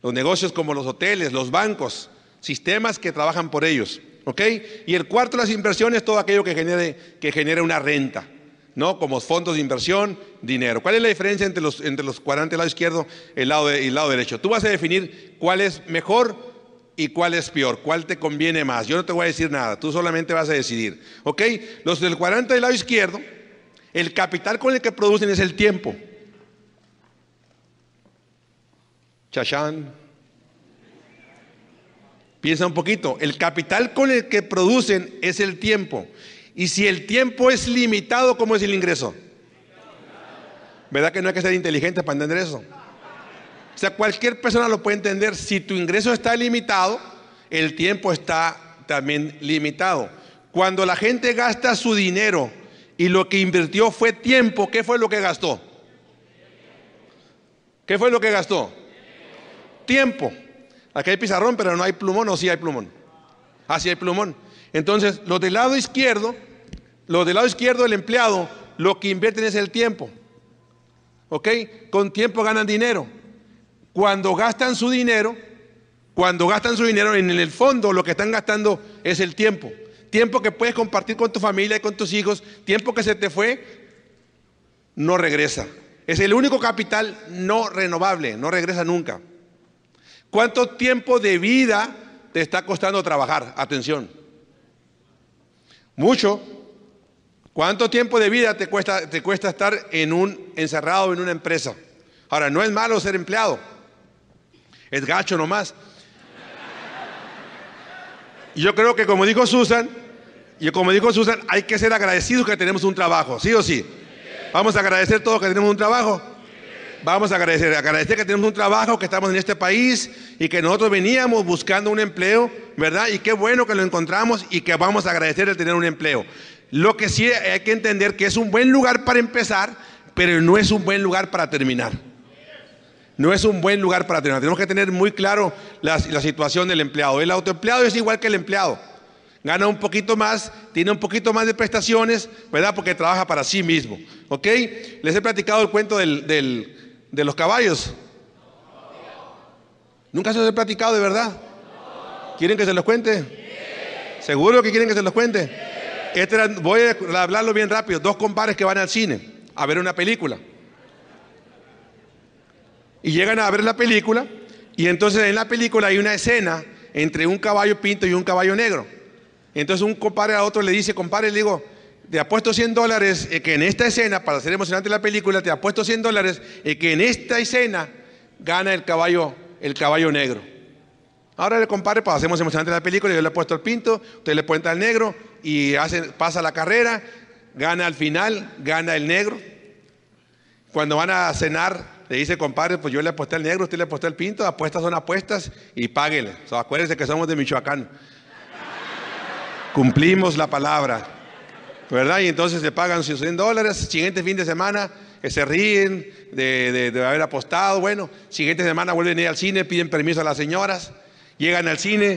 los negocios como los hoteles, los bancos, sistemas que trabajan por ellos. ¿Ok? Y el cuarto, las inversiones, todo aquello que genere, que genere una renta. ¿no? Como fondos de inversión, dinero. ¿Cuál es la diferencia entre los, entre los cuadrantes del lado izquierdo el lado, y el lado derecho? Tú vas a definir cuál es mejor y cuál es peor, cuál te conviene más. Yo no te voy a decir nada, tú solamente vas a decidir. ¿Ok? Los del cuadrante del lado izquierdo, el capital con el que producen es el tiempo. Chachán. Piensa un poquito, el capital con el que producen es el tiempo. Y si el tiempo es limitado, ¿cómo es el ingreso? ¿Verdad que no hay que ser inteligente para entender eso? O sea, cualquier persona lo puede entender. Si tu ingreso está limitado, el tiempo está también limitado. Cuando la gente gasta su dinero y lo que invirtió fue tiempo, ¿qué fue lo que gastó? ¿Qué fue lo que gastó? Tiempo. Aquí hay pizarrón, pero no hay plumón, o sí hay plumón. Ah, sí hay plumón. Entonces, los del lado izquierdo, los del lado izquierdo del empleado, lo que invierten es el tiempo. ¿Ok? Con tiempo ganan dinero. Cuando gastan su dinero, cuando gastan su dinero, en el fondo lo que están gastando es el tiempo. Tiempo que puedes compartir con tu familia y con tus hijos, tiempo que se te fue, no regresa. Es el único capital no renovable, no regresa nunca. ¿Cuánto tiempo de vida te está costando trabajar? Atención. Mucho. ¿Cuánto tiempo de vida te cuesta, te cuesta estar en un, encerrado en una empresa? Ahora, no es malo ser empleado. Es gacho nomás. Y yo creo que como dijo Susan, y como dijo Susan, hay que ser agradecidos que tenemos un trabajo, ¿sí o sí? Vamos a agradecer todos que tenemos un trabajo. Vamos a agradecer, agradecer que tenemos un trabajo, que estamos en este país y que nosotros veníamos buscando un empleo, ¿verdad? Y qué bueno que lo encontramos y que vamos a agradecer el tener un empleo. Lo que sí hay que entender que es un buen lugar para empezar, pero no es un buen lugar para terminar. No es un buen lugar para terminar. Tenemos que tener muy claro la, situación del empleado. El autoempleado es igual que el empleado gana un poquito más, tiene un poquito más de prestaciones, ¿verdad? Porque trabaja para sí mismo. ¿Ok? Les he platicado el cuento del, de los caballos? ¿Nunca se los he platicado de verdad? ¿Quieren que se los cuente? ¿Seguro que quieren que se los cuente? Este voy a hablarlo bien rápido. Dos compadres que van al cine a ver una película. Y llegan a ver la película y entonces en la película hay una escena entre un caballo pinto y un caballo negro. Entonces un compadre a otro le dice, compadre, le digo, te apuesto 100 dólares que en esta escena, para hacer emocionante la película, te apuesto 100 dólares que en esta escena gana el caballo, el caballo negro. Ahora le compare, pues hacemos emocionante la película, yo le he puesto el pinto, usted le cuenta al negro y pasa la carrera, gana al final, gana el negro. Cuando van a cenar, le dice, compadre, pues yo le aposté al negro, usted le apostó el pinto, apuestas son apuestas y páguele. Acuérdense que somos de Michoacán. Cumplimos la palabra. ¿Verdad? Y entonces le pagan 100 dólares, siguiente fin de semana que se ríen de, haber apostado, bueno, siguiente semana vuelven a ir al cine, piden permiso a las señoras, llegan al cine,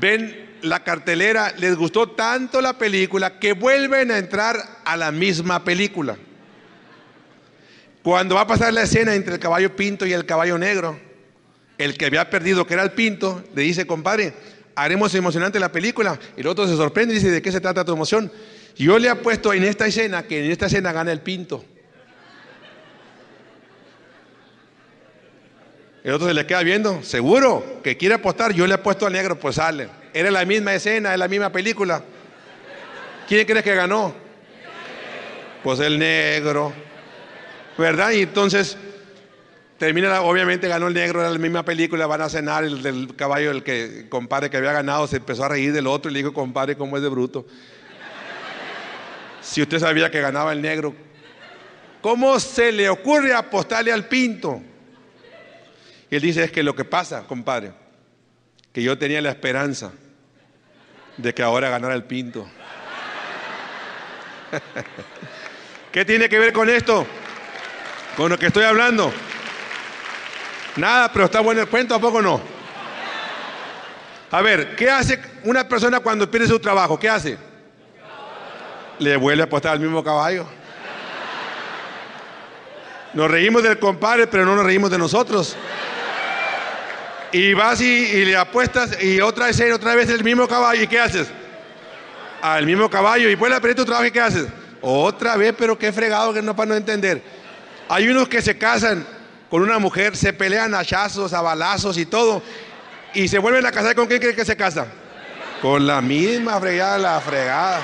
ven la cartelera, les gustó tanto la película que vuelven a entrar a la misma película. Cuando va a pasar la escena entre el caballo pinto y el caballo negro, el que había perdido, que era el pinto, le dice, compadre, haremos emocionante la película. El otro se sorprende y dice, ¿de qué se trata tu emoción? Yo le he puesto en esta escena que en esta escena gana el pinto. El otro se le queda viendo, seguro que quiere apostar, yo le he puesto al negro, pues sale. Era la misma escena, es la misma película. ¿Quién crees que ganó? Pues el negro. ¿Verdad? Y entonces termina, obviamente ganó el negro, era la misma película, van a cenar, el del caballo, el que compadre que había ganado, se empezó a reír del otro y le dijo, compadre, ¿cómo es de bruto? Si usted sabía que ganaba el negro, ¿cómo se le ocurre apostarle al pinto? Y él dice, es que lo que pasa, compadre, que yo tenía la esperanza de que ahora ganara el pinto. ¿Qué tiene que ver con esto? Con lo que estoy hablando. Nada, pero está bueno el cuento, ¿a poco no? A ver, ¿qué hace una persona cuando pierde su trabajo? ¿Qué hace? Le vuelve a apostar al mismo caballo. Nos reímos del compadre, pero no nos reímos de nosotros. Y vas y, le apuestas y otra vez, otra vez el mismo caballo. ¿Y qué haces? Al mismo caballo. Y vuelve a perder tu trabajo. ¿Y qué haces? Otra vez, pero qué fregado que no para no entender. Hay unos que se casan con una mujer, se pelean a hachazos, a balazos y todo, y se vuelven a casar. ¿Con quién creen que se casa? Con la misma fregada, la fregada.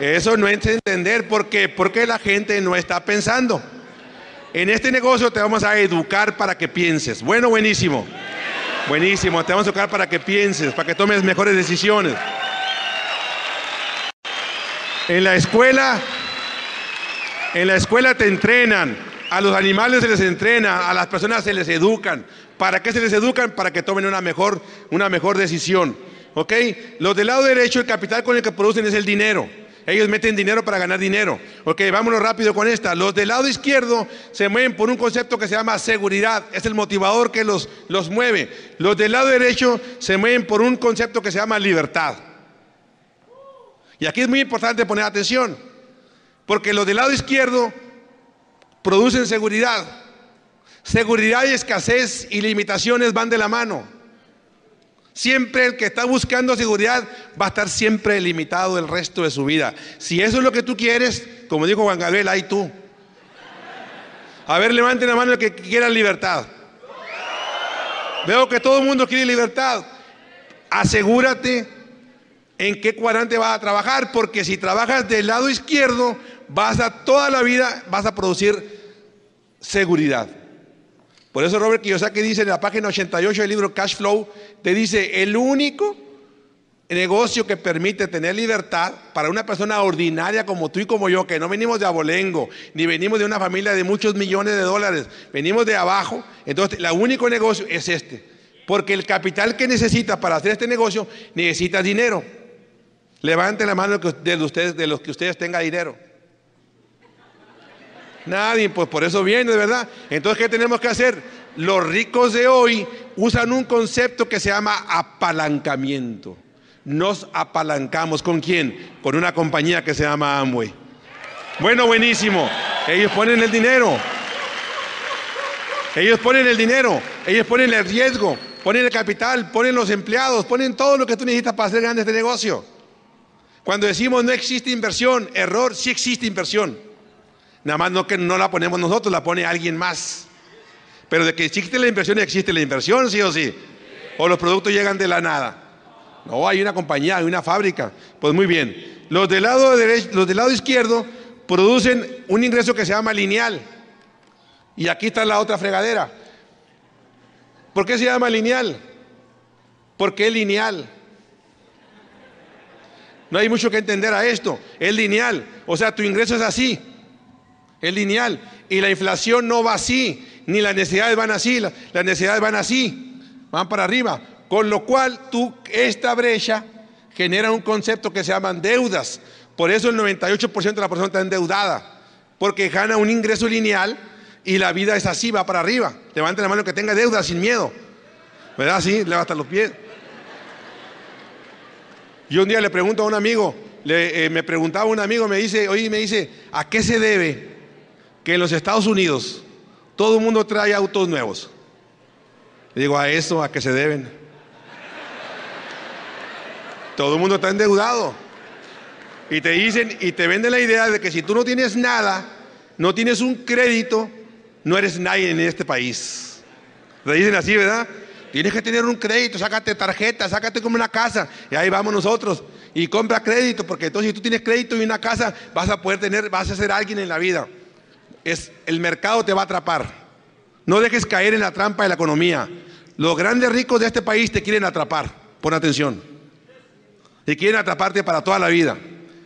Eso no es entender por qué, porque la gente no está pensando. En este negocio te vamos a educar para que pienses. Bueno, buenísimo. Buenísimo, te vamos a educar para que pienses, para que tomes mejores decisiones. En la escuela, en la escuela te entrenan a los animales se les entrena, a las personas se les educan. ¿Para qué se les educan? Para que tomen una mejor, una mejor decisión. ¿Ok? Los del lado derecho, el capital con el que producen es el dinero. Ellos meten dinero para ganar dinero. Ok, vámonos rápido con esta. Los del lado izquierdo se mueven por un concepto que se llama seguridad. Es el motivador que los, los mueve. Los del lado derecho se mueven por un concepto que se llama libertad. Y aquí es muy importante poner atención. Porque los del lado izquierdo producen seguridad. Seguridad y escasez y limitaciones van de la mano. Siempre el que está buscando seguridad va a estar siempre limitado el resto de su vida. Si eso es lo que tú quieres, como dijo Juan Gabriel, ahí tú. A ver, levanten la mano el que quiera libertad. Veo que todo el mundo quiere libertad. Asegúrate en qué cuadrante vas a trabajar, porque si trabajas del lado izquierdo, vas a toda la vida, vas a producir seguridad. Por eso Robert Kiyosaki dice en la página 88 del libro Cash Flow, te dice, el único negocio que permite tener libertad para una persona ordinaria como tú y como yo, que no venimos de abolengo, ni venimos de una familia de muchos millones de dólares, venimos de abajo, entonces el único negocio es este. Porque el capital que necesita para hacer este negocio necesita dinero. Levanten la mano de, ustedes, de los que ustedes tengan dinero. Nadie, pues por eso viene, verdad. Entonces, ¿qué tenemos que hacer? Los ricos de hoy usan un concepto que se llama apalancamiento. Nos apalancamos. ¿Con quién? Con una compañía que se llama Amway. Bueno, buenísimo. Ellos ponen el dinero. Ellos ponen el dinero. Ellos ponen el riesgo. Ponen el capital. Ponen los empleados. Ponen todo lo que tú necesitas para hacer grande este negocio. Cuando decimos no existe inversión, error, sí existe inversión. Nada más no que no la ponemos nosotros, la pone alguien más. Pero de que existe la inversión, existe la inversión, sí o sí. O los productos llegan de la nada. No, hay una compañía, hay una fábrica. Pues muy bien. Los del lado, derecho, los del lado izquierdo producen un ingreso que se llama lineal. Y aquí está la otra fregadera. ¿Por qué se llama lineal? Porque es lineal. No hay mucho que entender a esto. Es lineal. O sea, tu ingreso es así es lineal. Y la inflación no va así, ni las necesidades van así, las necesidades van así, van para arriba. Con lo cual, tú, esta brecha genera un concepto que se llaman deudas. Por eso el 98% de la persona está endeudada, porque gana un ingreso lineal y la vida es así, va para arriba. Levanten la mano que tenga deuda sin miedo. ¿Verdad? Sí, levanta los pies. Yo un día le pregunto a un amigo, le, eh, me preguntaba un amigo, me dice, oye, me dice, ¿a qué se debe que en los Estados Unidos todo el mundo trae autos nuevos. Digo, a eso, a qué se deben. Todo el mundo está endeudado. Y te dicen, y te venden la idea de que si tú no tienes nada, no tienes un crédito, no eres nadie en este país. Te dicen así, ¿verdad? Tienes que tener un crédito, sácate tarjeta, sácate como una casa. Y ahí vamos nosotros. Y compra crédito, porque entonces si tú tienes crédito y una casa, vas a poder tener, vas a ser alguien en la vida es el mercado te va a atrapar. No dejes caer en la trampa de la economía. Los grandes ricos de este país te quieren atrapar. Pon atención. Y quieren atraparte para toda la vida.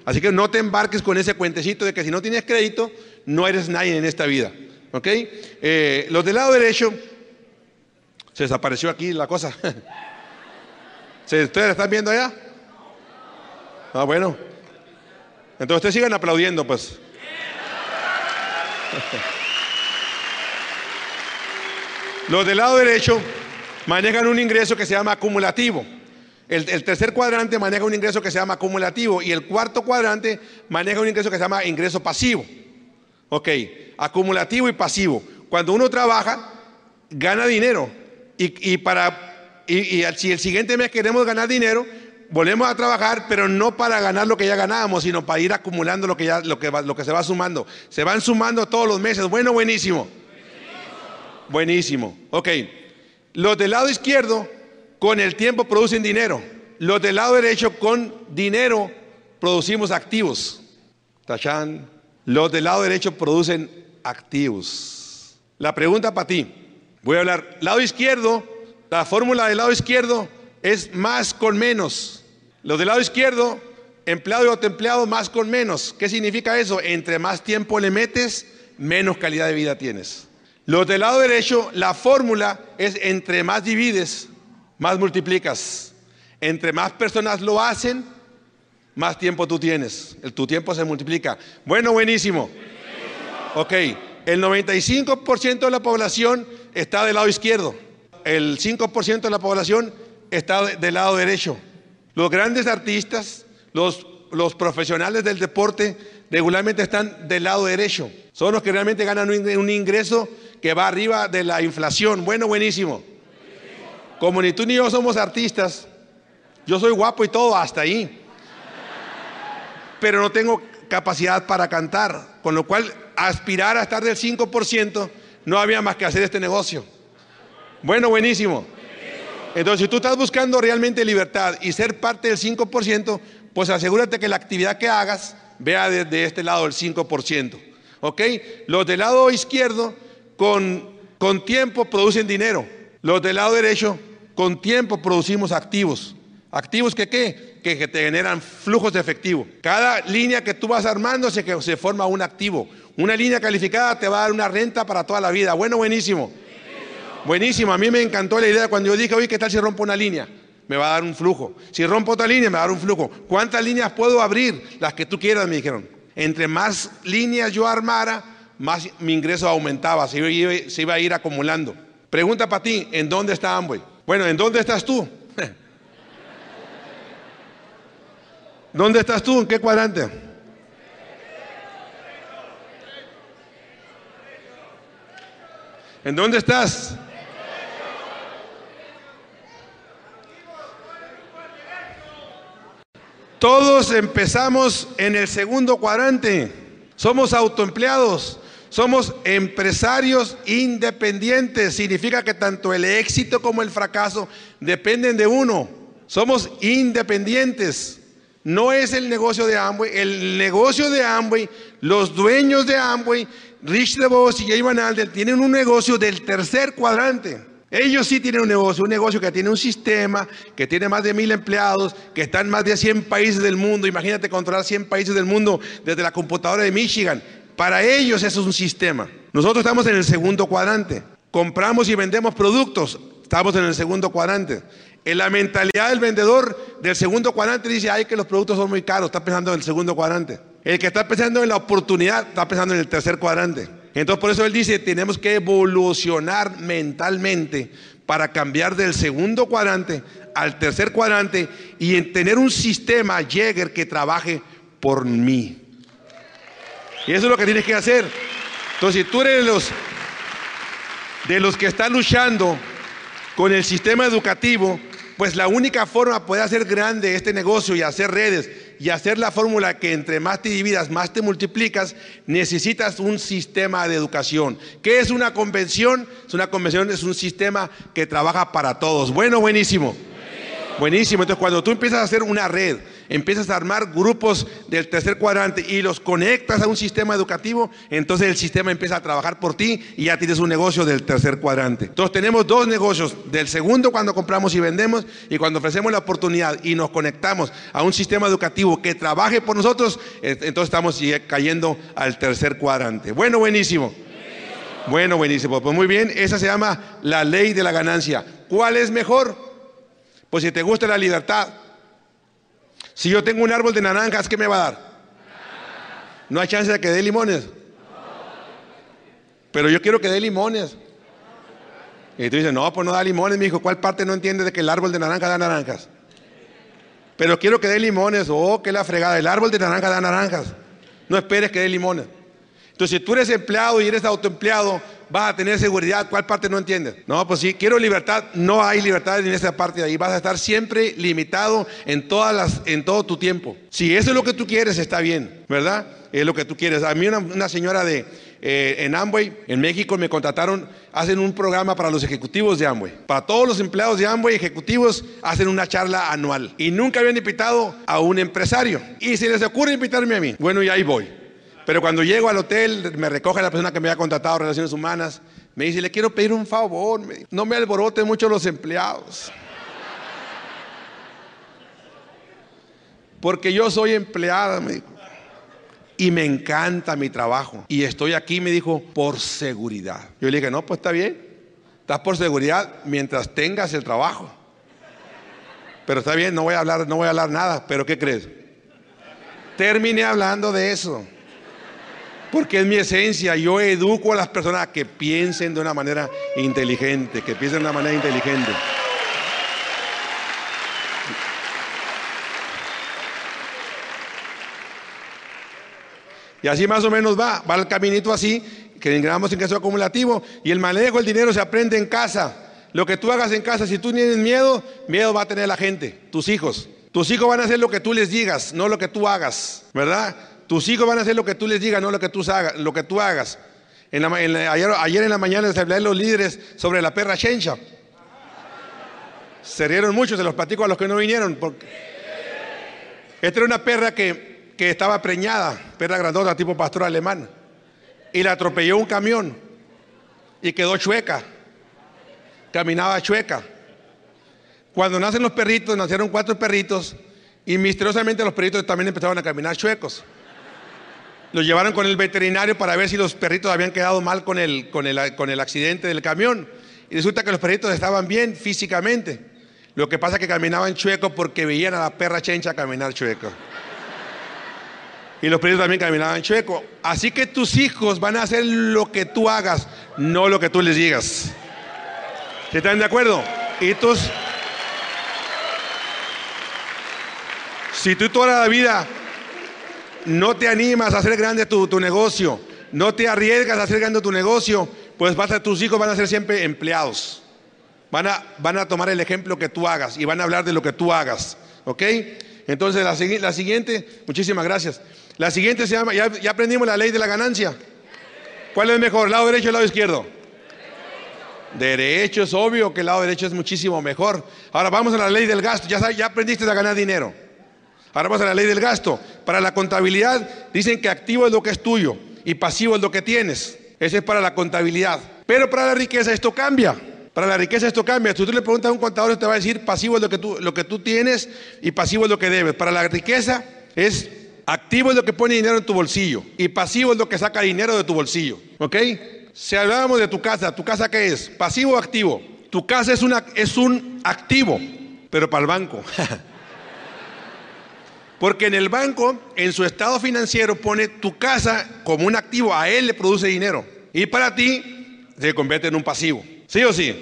Así que no te embarques con ese cuentecito de que si no tienes crédito, no eres nadie en esta vida. ¿Ok? Eh, los del lado derecho, se desapareció aquí la cosa. ¿Ustedes la están viendo allá? Ah, bueno. Entonces ustedes sigan aplaudiendo, pues. Los del lado derecho manejan un ingreso que se llama acumulativo. El, tercer cuadrante maneja un ingreso que se llama acumulativo y el cuarto cuadrante maneja un ingreso que se llama ingreso pasivo. Ok, acumulativo y pasivo. Cuando uno trabaja, gana dinero y, para, y, si el siguiente mes queremos ganar dinero, volvemos a trabajar, pero no para ganar lo que ya ganábamos, sino para ir acumulando lo que, ya, lo que, lo que se va sumando. Se van sumando todos los meses. Bueno, buenísimo. Buenísimo. Ok. Los del lado izquierdo con el tiempo producen dinero. Los del lado derecho con dinero producimos activos. Tachán. Los del lado derecho producen activos. La pregunta para ti. Voy a hablar. Lado izquierdo, la fórmula del lado izquierdo es más con menos. Los del lado izquierdo, empleado y autoempleado, más con menos. ¿Qué significa eso? Entre más tiempo le metes, menos calidad de vida tienes. Los del lado derecho, la fórmula es entre más divides, más multiplicas. Entre más personas lo hacen, más tiempo tú tienes. El, tu tiempo se multiplica. Bueno, buenísimo. Ok, el 95% de la población está del lado izquierdo. El 5% de la población está del lado derecho. Los grandes artistas, los, los profesionales del deporte, regularmente están del lado derecho. Son los que realmente ganan un ingreso que va arriba de la inflación. Bueno, buenísimo. Como ni tú ni yo somos artistas, yo soy guapo y todo hasta ahí. Pero no tengo capacidad para cantar, con lo cual aspirar a estar del 5% no había más que hacer este negocio. Bueno, buenísimo. Entonces, si tú estás buscando realmente libertad y ser parte del 5%, pues asegúrate que la actividad que hagas vea desde este lado el 5%. ¿Ok? Los del lado izquierdo con, con tiempo producen dinero. Los del lado derecho, con tiempo producimos activos. ¿Activos que qué? Que, que te generan flujos de efectivo. Cada línea que tú vas armando se, se forma un activo. Una línea calificada te va a dar una renta para toda la vida. Bueno, buenísimo. Buenísimo. A mí me encantó la idea cuando yo dije, oye, ¿qué tal si rompo una línea? Me va a dar un flujo. Si rompo otra línea, me va a dar un flujo. ¿Cuántas líneas puedo abrir? Las que tú quieras, me dijeron. Entre más líneas yo armara, más mi ingreso aumentaba, se iba, a ir acumulando. Pregunta para ti, ¿en dónde está Amway? Bueno, ¿en dónde estás tú? ¿Dónde estás tú? ¿En qué cuadrante? ¿En dónde estás? Todos empezamos en el segundo cuadrante. Somos autoempleados. Somos empresarios independientes. Significa que tanto el éxito como el fracaso dependen de uno. Somos independientes. No es el negocio de Amway. El negocio de Amway, los dueños de Amway, Rich DeVos y Jay Van Alden, tienen un negocio del tercer cuadrante. Ellos sí tienen un negocio, un negocio que tiene un sistema, que tiene más de mil empleados, que está en más de 100 países del mundo. Imagínate controlar 100 países del mundo desde la computadora de Michigan. Para ellos eso es un sistema. Nosotros estamos en el segundo cuadrante. Compramos y vendemos productos. Estamos en el segundo cuadrante. En la mentalidad del vendedor del segundo cuadrante dice, ay, que los productos son muy caros. Está pensando en el segundo cuadrante. El que está pensando en la oportunidad está pensando en el tercer cuadrante. Entonces por eso él dice, tenemos que evolucionar mentalmente para cambiar del segundo cuadrante al tercer cuadrante y en tener un sistema Jäger que trabaje por mí. Y eso es lo que tienes que hacer. Entonces, si tú eres de los, de los que están luchando con el sistema educativo, pues la única forma de poder hacer grande este negocio y hacer redes y hacer la fórmula que entre más te dividas, más te multiplicas, necesitas un sistema de educación. ¿Qué es una convención? Es una convención, es un sistema que trabaja para todos. Bueno, buenísimo. Buenísimo. Entonces, cuando tú empiezas a hacer una red, empiezas a armar grupos del tercer cuadrante y los conectas a un sistema educativo, entonces el sistema empieza a trabajar por ti y ya tienes un negocio del tercer cuadrante. Entonces tenemos dos negocios, del segundo cuando compramos y vendemos y cuando ofrecemos la oportunidad y nos conectamos a un sistema educativo que trabaje por nosotros, eh, entonces estamos cayendo al tercer cuadrante. Bueno, buenísimo. Bueno, buenísimo. Pues muy bien, esa se llama la ley de la ganancia. ¿Cuál es mejor? Pues si te gusta la libertad. Si yo tengo un árbol de naranjas, ¿qué me va a dar? No hay chance de que dé limones. Pero yo quiero que dé limones. Y tú dices, no, pues no da limones, mi hijo. ¿Cuál parte no entiende de que el árbol de naranja da naranjas? Pero quiero que dé limones. Oh, que la fregada. El árbol de naranja da naranjas. No esperes que dé limones. Entonces, si tú eres empleado y eres autoempleado, vas a tener seguridad. ¿Cuál parte no entiendes? No, pues sí, quiero libertad. No hay libertad en esa parte de ahí. Vas a estar siempre limitado en todo tu tiempo. Si eso es lo que tú quieres, está bien, ¿verdad? Es lo que tú quieres. A mí una, señora de, eh, en Amway, en México, me contrataron, hacen un programa para los ejecutivos de Amway. Para todos los empleados de Amway, ejecutivos, hacen una charla anual. Y nunca habían invitado a un empresario. Y se les ocurre invitarme a mí. Bueno, y ahí voy. Pero cuando llego al hotel, me recoge la persona que me había contratado Relaciones Humanas. Me dice, le quiero pedir un favor. No me alboroten mucho los empleados. Porque yo soy empleada, me dijo. Y me encanta mi trabajo. Y estoy aquí, me dijo, por seguridad. Yo le dije, no, pues está bien. Estás por seguridad mientras tengas el trabajo. Pero está bien, no voy a hablar, no voy a hablar nada. Pero ¿qué crees? Terminé hablando de eso. Porque es mi esencia. Yo educo a las personas a que piensen de una manera inteligente, que piensen de una manera inteligente. Y así más o menos va, va el caminito así, que ingresamos en caso acumulativo, y el manejo del dinero se aprende en casa. Lo que tú hagas en casa, si tú tienes miedo, miedo va a tener la gente, tus hijos. Tus hijos van a hacer lo que tú les digas, no lo que tú hagas, ¿verdad? Tus hijos van a hacer lo que tú les digas, no lo que tú hagas. Ayer, en la mañana hablé a los líderes sobre la perra Chencha. Se rieron mucho, se los platico a los que no vinieron. Porque... Esta era una perra que, que estaba preñada, perra grandota tipo pastor alemán. Y la atropelló un camión y quedó chueca. Caminaba chueca. Cuando nacen los perritos, nacieron cuatro perritos y misteriosamente los perritos también empezaron a caminar chuecos. Los llevaron con el veterinario para ver si los perritos habían quedado mal con el, con el, accidente del camión. Y resulta que los perritos estaban bien físicamente. Lo que pasa es que caminaban chueco porque veían a la perra chencha caminar chueco. Y los perritos también caminaban chueco. Así que tus hijos van a hacer lo que tú hagas, no lo que tú les digas. ¿Están de acuerdo? Y tus... Si tú toda la vida no te animas a hacer grande tu, negocio, no te arriesgas a hacer grande tu negocio, pues vas a, tus hijos van a ser siempre empleados. Van a, van a tomar el ejemplo que tú hagas y van a hablar de lo que tú hagas. ¿Ok? Entonces la, la siguiente, muchísimas gracias. La siguiente se llama, ya, ya, aprendimos la ley de la ganancia. ¿Cuál es mejor, lado derecho o lado izquierdo? Derecho es obvio que el lado derecho es muchísimo mejor. Ahora vamos a la ley del gasto. Ya, ya aprendiste a ganar dinero. Ahora vamos a la ley del gasto. Para la contabilidad dicen que activo es lo que es tuyo y pasivo es lo que tienes. Ese es para la contabilidad. Pero para la riqueza esto cambia. Para la riqueza esto cambia. Si tú le preguntas a un contador, te va a decir pasivo es lo que tú, lo que tú tienes y pasivo es lo que debes. Para la riqueza es activo es lo que pone dinero en tu bolsillo y pasivo es lo que saca dinero de tu bolsillo. ¿Ok? Si hablábamos de tu casa, ¿tu casa qué es? ¿Pasivo o activo? Tu casa es, una, es un activo, pero para el banco. Porque en el banco, en su estado financiero, pone tu casa como un activo, a él le produce dinero. Y para ti se convierte en un pasivo. ¿Sí o sí?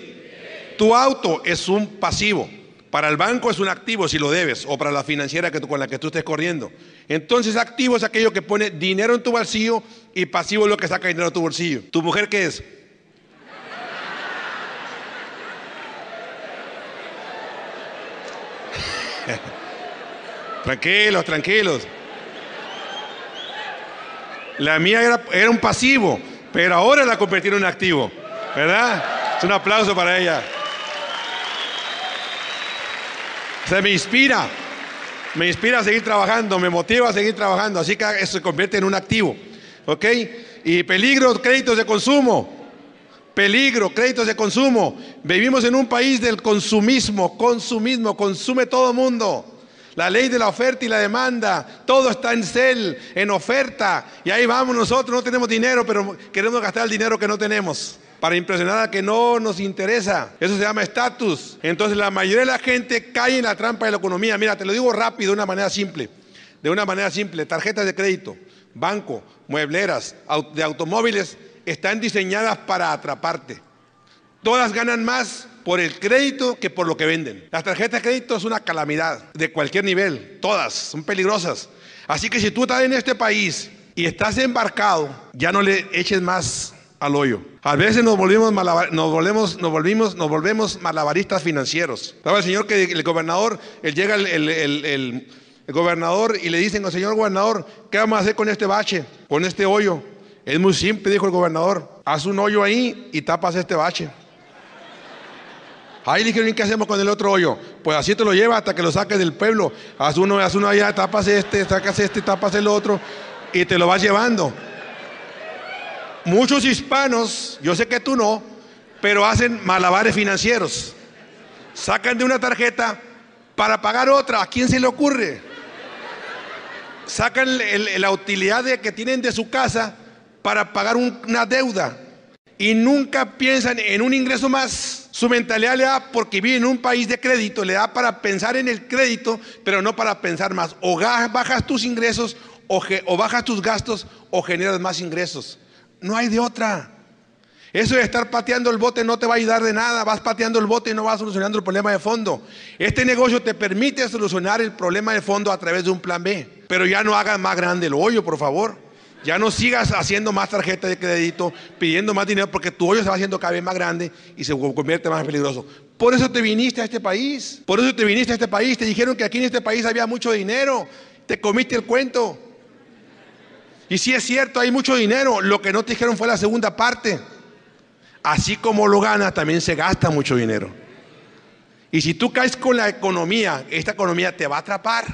Tu auto es un pasivo. Para el banco es un activo si lo debes, o para la financiera que con la que tú estés corriendo. Entonces, activo es aquello que pone dinero en tu bolsillo y pasivo es lo que saca dinero de tu bolsillo. ¿Tu mujer qué es? Tranquilos, tranquilos. La mía era, era un pasivo, pero ahora la convirtieron en activo. ¿Verdad? Es un aplauso para ella. Se me inspira. Me inspira a seguir trabajando, me motiva a seguir trabajando, así que eso se convierte en un activo. ¿Ok? Y peligro, créditos de consumo. Peligro, créditos de consumo. Vivimos en un país del consumismo, consumismo, consume todo el mundo. La ley de la oferta y la demanda, todo está en cel, en oferta. Y ahí vamos nosotros, no tenemos dinero, pero queremos gastar el dinero que no tenemos para impresionar a que no nos interesa. Eso se llama estatus. Entonces la mayoría de la gente cae en la trampa de la economía. Mira, te lo digo rápido, de una manera simple. De una manera simple, tarjetas de crédito, banco, muebleras, de automóviles, están diseñadas para atraparte. Todas ganan más por el crédito que por lo que venden. Las tarjetas de crédito es una calamidad de cualquier nivel, todas son peligrosas. Así que si tú estás en este país y estás embarcado, ya no le eches más al hoyo. A veces nos volvimos, nos volvemos, nos volvimos, nos volvemos malabaristas financieros. Estaba el señor que el gobernador, él llega el, gobernador y le dicen, señor gobernador, ¿qué vamos a hacer con este bache, con este hoyo? Es muy simple, dijo el gobernador, haz un hoyo ahí y tapas este bache. Ahí dijeron, ¿qué hacemos con el otro hoyo? Pues así te lo lleva hasta que lo saques del pueblo. Haz uno, haz uno allá, tapas este, sacas este, tapas el otro y te lo vas llevando. Muchos hispanos, yo sé que tú no, pero hacen malabares financieros. Sacan de una tarjeta para pagar otra. ¿A quién se le ocurre? Sacan la utilidad de, que tienen de su casa para pagar una deuda y nunca piensan en un ingreso más. Su mentalidad le da, porque vive en un país de crédito, le da para pensar en el crédito, pero no para pensar más. O bajas tus ingresos, o, bajas tus gastos, o generas más ingresos. No hay de otra. Eso de estar pateando el bote no te va a ayudar de nada. Vas pateando el bote y no vas solucionando el problema de fondo. Este negocio te permite solucionar el problema de fondo a través de un plan B. Pero ya no hagas más grande el hoyo, por favor. Ya no sigas haciendo más tarjetas de crédito, pidiendo más dinero, porque tu hoyo se va haciendo cada vez más grande y se convierte más peligroso. Por eso te viniste a este país. Por eso te viniste a este país. Te dijeron que aquí en este país había mucho dinero. Te comiste el cuento. Y si es cierto, hay mucho dinero. Lo que no te dijeron fue la segunda parte. Así como lo ganas, también se gasta mucho dinero. Y si tú caes con la economía, esta economía te va a atrapar.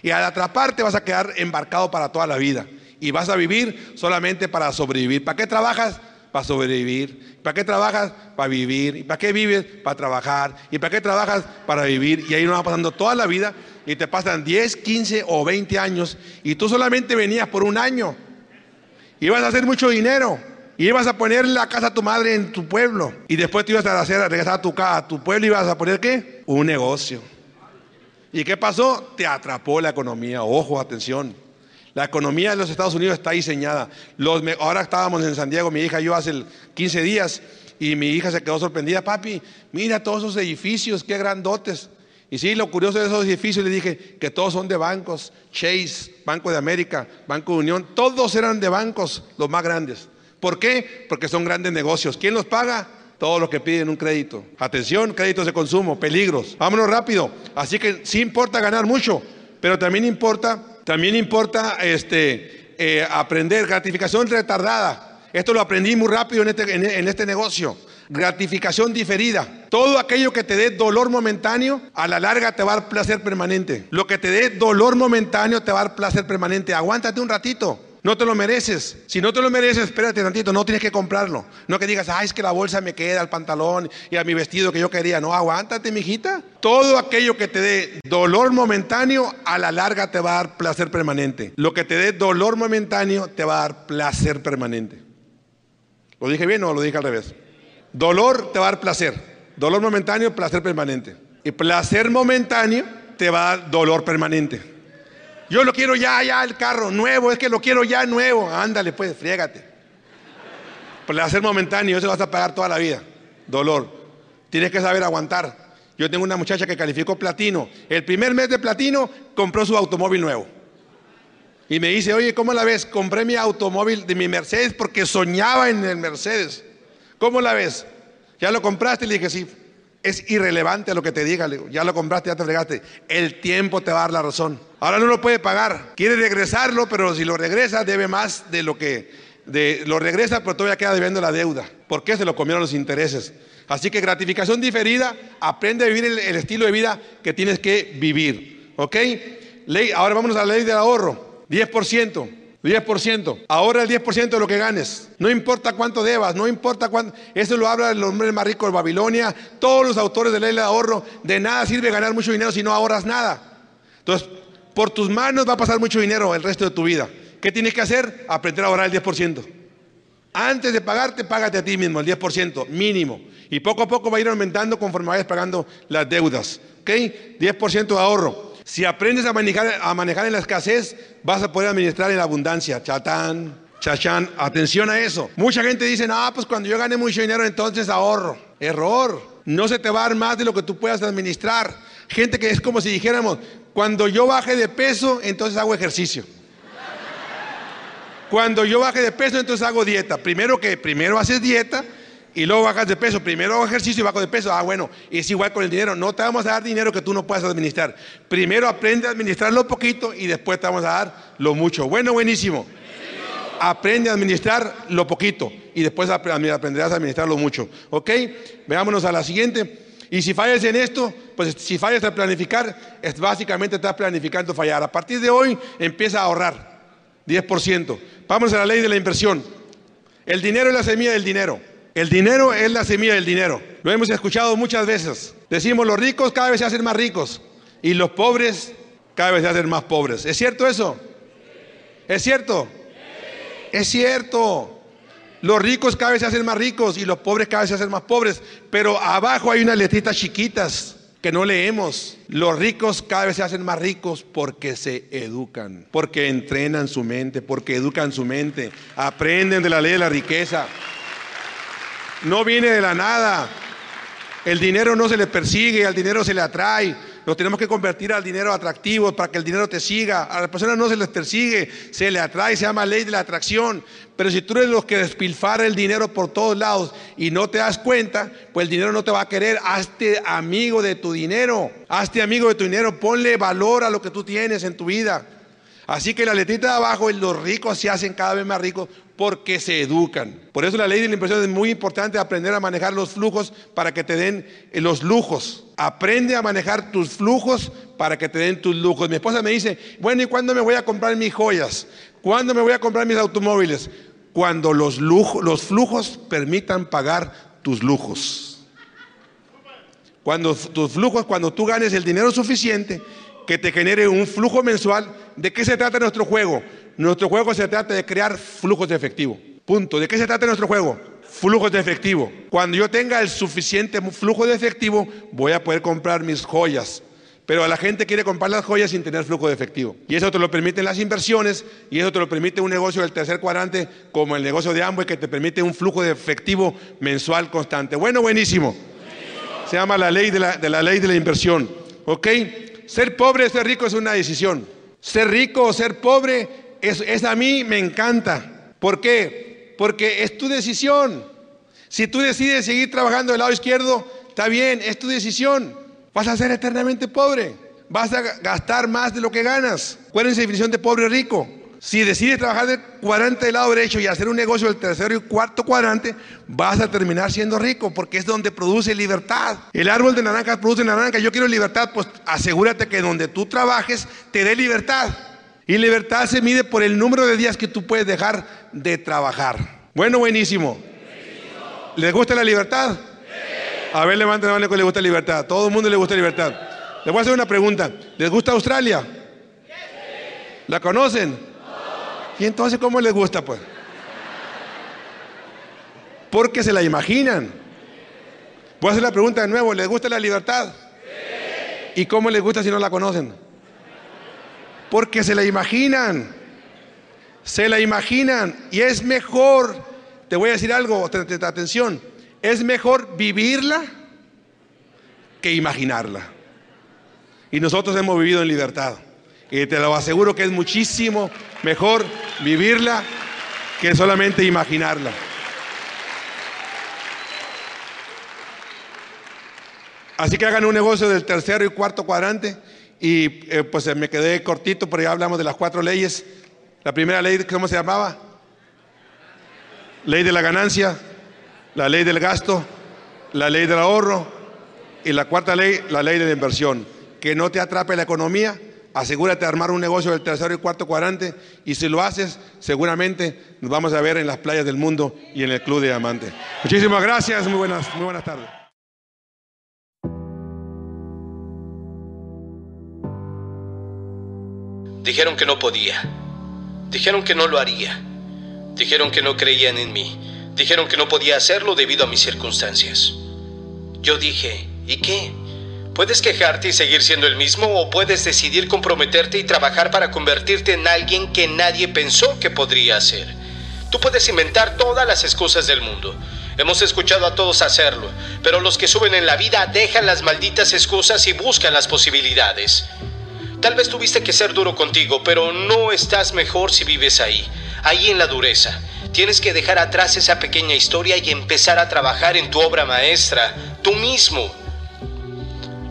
Y al atraparte vas a quedar embarcado para toda la vida y vas a vivir solamente para sobrevivir. ¿Para qué trabajas? Para sobrevivir. ¿Para qué trabajas? Para vivir. ¿Y para qué vives? Para trabajar. ¿Y para qué trabajas? Para vivir. Y ahí nos va pasando toda la vida y te pasan 10, 15 o 20 años y tú solamente venías por un año. Ibas a hacer mucho dinero. Y ibas a poner la casa a tu madre en tu pueblo. Y después te ibas a hacer, a regresar a tu, casa, a tu pueblo y ibas a poner qué? Un negocio. ¿Y qué pasó? Te atrapó la economía. Ojo, atención. La economía de los Estados Unidos está diseñada. ahora estábamos en San Diego, mi hija y yo hace 15 días, y mi hija se quedó sorprendida, papi, mira todos esos edificios, qué grandotes. Y sí, lo curioso de esos edificios, le dije que todos son de bancos, Chase, Banco de América, Banco de Unión, todos eran de bancos, los más grandes. ¿Por qué? Porque son grandes negocios. ¿Quién los paga? Todos los que piden un crédito. Atención, créditos de consumo, peligros. Vámonos rápido. Así que sí importa ganar mucho, pero también importa también importa este, eh, aprender gratificación retardada. Esto lo aprendí muy rápido en este, en este negocio. Gratificación diferida. Todo aquello que te dé dolor momentáneo, a la larga te va a dar placer permanente. Lo que te dé dolor momentáneo te va a dar placer permanente. Aguántate un ratito. No te lo mereces. Si no te lo mereces, espérate tantito, no tienes que comprarlo. No que digas, ay, es que la bolsa me queda al pantalón y a mi vestido que yo quería. No, aguántate, mijita. Todo aquello que te dé dolor momentáneo, a la larga te va a dar placer permanente. Lo que te dé dolor momentáneo, te va a dar placer permanente. ¿Lo dije bien o lo dije al revés? Dolor te va a dar placer. Dolor momentáneo, placer permanente. Y placer momentáneo te va a dar dolor permanente. Yo lo quiero ya, ya el carro nuevo, es que lo quiero ya nuevo. Ándale, pues, friégate. Placer momentáneo, eso lo vas a pagar toda la vida. Dolor. Tienes que saber aguantar. Yo tengo una muchacha que calificó platino. El primer mes de platino compró su automóvil nuevo. Y me dice, oye, ¿cómo la ves? Compré mi automóvil de mi Mercedes porque soñaba en el Mercedes. ¿Cómo la ves? ¿Ya lo compraste? Le dije, sí. Es irrelevante lo que te diga. Ya lo compraste, ya te fregaste. El tiempo te va a dar la razón. Ahora no lo puede pagar. Quiere regresarlo, pero si lo regresa debe más de lo que de, lo regresa, pero todavía queda debiendo la deuda. ¿Por qué? Se lo comieron los intereses. Así que gratificación diferida, aprende a vivir el, estilo de vida que tienes que vivir. ¿Ok? Ley, ahora vámonos a la ley del ahorro. 10%. 10%. Ahorra el 10% de lo que ganes. No importa cuánto debas, no importa cuánto. Eso lo habla el hombre más rico de Babilonia. Todos los autores de la ley de ahorro. De nada sirve ganar mucho dinero si no ahorras nada. Entonces, por tus manos va a pasar mucho dinero el resto de tu vida. ¿Qué tienes que hacer? Aprender a ahorrar el 10%. Antes de pagarte, págate a ti mismo el 10%, mínimo. Y poco a poco va a ir aumentando conforme vayas pagando las deudas. ¿Ok? 10% de ahorro. Si aprendes a manejar, a manejar en la escasez, vas a poder administrar en la abundancia. Chatán, chachán, atención a eso. Mucha gente dice, no, pues cuando yo gane mucho dinero, entonces ahorro. Error. No se te va a dar más de lo que tú puedas administrar. Gente que es como si dijéramos, cuando yo baje de peso, entonces hago ejercicio. Cuando yo baje de peso, entonces hago dieta. Primero que primero haces dieta y luego bajas de peso. Primero ejercicio y bajo de peso. Ah, bueno, es igual con el dinero. No te vamos a dar dinero que tú no puedas administrar. Primero aprende a administrar lo poquito y después te vamos a dar lo mucho. Bueno, buenísimo. Aprende a administrar lo poquito y después aprenderás a administrar lo mucho. ¿Ok? Veámonos a la siguiente. Y si fallas en esto, pues si fallas a planificar, es básicamente estás planificando fallar. A partir de hoy empieza a ahorrar 10%. Vamos a la ley de la inversión. El dinero es la semilla del dinero. El dinero es la semilla del dinero. Lo hemos escuchado muchas veces. Decimos los ricos cada vez se hacen más ricos y los pobres cada vez se hacen más pobres. ¿Es cierto eso? ¿Es cierto? Es cierto. Los ricos cada vez se hacen más ricos y los pobres cada vez se hacen más pobres. Pero abajo hay unas letritas chiquitas que no leemos. Los ricos cada vez se hacen más ricos porque se educan, porque entrenan su mente, porque educan su mente, aprenden de la ley de la riqueza. No viene de la nada. El dinero no se le persigue, al dinero se le atrae. Lo tenemos que convertir al dinero atractivo para que el dinero te siga. A las personas no se les persigue, se le atrae, se llama ley de la atracción. Pero si tú eres los que despilfarra el dinero por todos lados y no te das cuenta, pues el dinero no te va a querer. Hazte amigo de tu dinero. Hazte amigo de tu dinero. Ponle valor a lo que tú tienes en tu vida. Así que la letrita de abajo, los ricos se hacen cada vez más ricos porque se educan. Por eso la ley de la inversión es muy importante aprender a manejar los flujos para que te den eh, los lujos. Aprende a manejar tus flujos para que te den tus lujos. Mi esposa me dice, bueno, ¿y cuándo me voy a comprar mis joyas? ¿Cuándo me voy a comprar mis automóviles? Cuando los, los flujos permitan pagar tus lujos. Cuando tus flujos, cuando tú ganes el dinero suficiente que te genere un flujo mensual, ¿de qué se trata nuestro juego? Nuestro juego se trata de crear flujos de efectivo. Punto. ¿De qué se trata nuestro juego? Flujos de efectivo. Cuando yo tenga el suficiente flujo de efectivo, voy a poder comprar mis joyas. Pero la gente quiere comprar las joyas sin tener flujo de efectivo. Y eso te lo permiten las inversiones y eso te lo permite un negocio del tercer cuadrante como el negocio de Amway que te permite un flujo de efectivo mensual constante. Bueno, buenísimo. Se llama la ley de la, de la ley de la inversión. ¿Ok? Ser pobre o ser rico es una decisión. Ser rico o ser pobre es, a mí me encanta. ¿Por qué? Porque es tu decisión. Si tú decides seguir trabajando del lado izquierdo, está bien, es tu decisión. Vas a ser eternamente pobre. Vas a gastar más de lo que ganas. ¿Cuál es la definición de pobre rico? Si decides trabajar del cuadrante del lado derecho y hacer un negocio del tercero y cuarto cuadrante, vas a terminar siendo rico porque es donde produce libertad. El árbol de naranja produce naranja. Yo quiero libertad, pues asegúrate que donde tú trabajes te dé libertad. Y libertad se mide por el número de días que tú puedes dejar de trabajar. Bueno, buenísimo. ¿Les gusta la libertad? A ver, levanten la mano que les gusta la libertad. Todo el mundo le gusta la libertad. Les voy a hacer una pregunta. ¿Les gusta Australia? ¿La conocen? ¿Y entonces cómo les gusta, pues? Porque se la imaginan. Voy a hacer la pregunta de nuevo. ¿Les gusta la libertad? ¿Y cómo les gusta si no la conocen? Porque se la imaginan. Se la imaginan. Y es mejor, te voy a decir algo, atención, es mejor vivirla que imaginarla. Y nosotros hemos vivido en libertad. Y te lo aseguro que es muchísimo mejor vivirla que solamente imaginarla. Así que hagan un negocio del tercero y cuarto cuadrante y eh, pues me quedé cortito, pero ya hablamos de las cuatro leyes. La primera ley, ¿cómo se llamaba? Ley de la ganancia, la ley del gasto, la ley del ahorro y la cuarta ley, la ley de la inversión. Que no te atrape la economía, asegúrate de armar un negocio del tercero y cuarto cuadrante y si lo haces, seguramente nos vamos a ver en las playas del mundo y en el Club de Diamante. Muchísimas gracias, muy buenas, muy buenas tardes. Dijeron que no podía. Dijeron que no lo haría. Dijeron que no creían en mí. Dijeron que no podía hacerlo debido a mis circunstancias. Yo dije, ¿y qué? Puedes quejarte y seguir siendo el mismo o puedes decidir comprometerte y trabajar para convertirte en alguien que nadie pensó que podría ser. Tú puedes inventar todas las excusas del mundo. Hemos escuchado a todos hacerlo, pero los que suben en la vida dejan las malditas excusas y buscan las posibilidades. Tal vez tuviste que ser duro contigo, pero no estás mejor si vives ahí, ahí en la dureza. Tienes que dejar atrás esa pequeña historia y empezar a trabajar en tu obra maestra, tú mismo.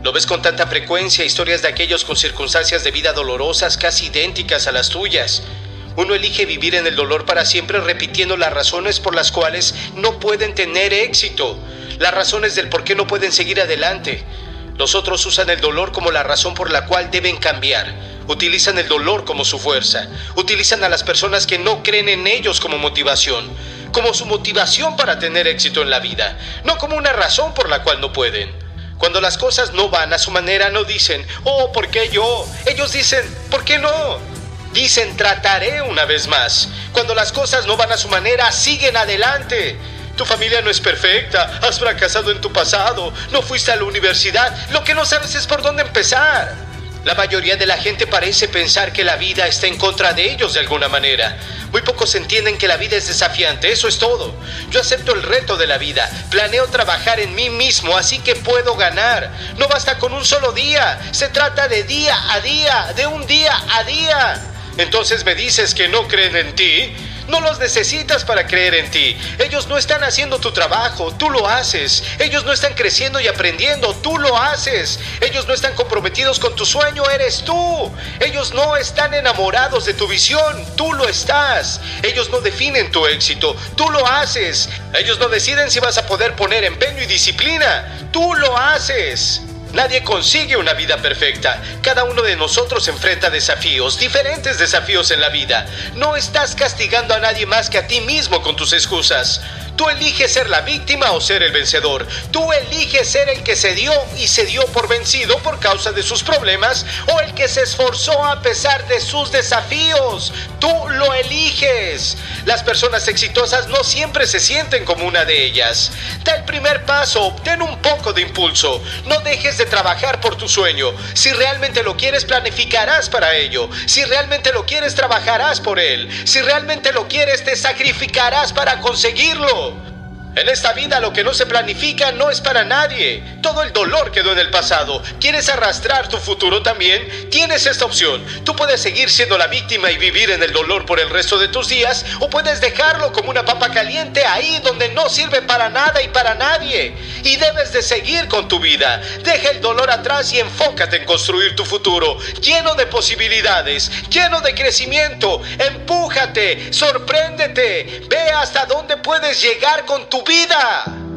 Lo ves con tanta frecuencia, historias de aquellos con circunstancias de vida dolorosas casi idénticas a las tuyas. Uno elige vivir en el dolor para siempre repitiendo las razones por las cuales no pueden tener éxito, las razones del por qué no pueden seguir adelante. Los otros usan el dolor como la razón por la cual deben cambiar. Utilizan el dolor como su fuerza. Utilizan a las personas que no creen en ellos como motivación. Como su motivación para tener éxito en la vida. No como una razón por la cual no pueden. Cuando las cosas no van a su manera, no dicen, oh, ¿por qué yo? Ellos dicen, ¿por qué no? Dicen, trataré una vez más. Cuando las cosas no van a su manera, siguen adelante. Tu familia no es perfecta, has fracasado en tu pasado, no fuiste a la universidad, lo que no sabes es por dónde empezar. La mayoría de la gente parece pensar que la vida está en contra de ellos de alguna manera. Muy pocos entienden que la vida es desafiante, eso es todo. Yo acepto el reto de la vida, planeo trabajar en mí mismo, así que puedo ganar. No basta con un solo día, se trata de día a día, de un día a día. Entonces me dices que no creen en ti. No los necesitas para creer en ti. Ellos no están haciendo tu trabajo, tú lo haces. Ellos no están creciendo y aprendiendo, tú lo haces. Ellos no están comprometidos con tu sueño, eres tú. Ellos no están enamorados de tu visión, tú lo estás. Ellos no definen tu éxito, tú lo haces. Ellos no deciden si vas a poder poner empeño y disciplina, tú lo haces. Nadie consigue una vida perfecta. Cada uno de nosotros enfrenta desafíos, diferentes desafíos en la vida. No estás castigando a nadie más que a ti mismo con tus excusas. Tú eliges ser la víctima o ser el vencedor. Tú eliges ser el que se dio y se dio por vencido por causa de sus problemas o el que se esforzó a pesar de sus desafíos. Tú lo eliges. Las personas exitosas no siempre se sienten como una de ellas. Da el primer paso, obtén un poco de impulso. No dejes de trabajar por tu sueño. Si realmente lo quieres, planificarás para ello. Si realmente lo quieres, trabajarás por él. Si realmente lo quieres, te sacrificarás para conseguirlo. Oh. En esta vida lo que no se planifica no es para nadie. Todo el dolor quedó en el pasado. ¿Quieres arrastrar tu futuro también? Tienes esta opción. Tú puedes seguir siendo la víctima y vivir en el dolor por el resto de tus días o puedes dejarlo como una papa caliente ahí donde no sirve para nada y para nadie. Y debes de seguir con tu vida. Deja el dolor atrás y enfócate en construir tu futuro, lleno de posibilidades, lleno de crecimiento. Empújate, sorpréndete, ve hasta dónde puedes llegar con tu.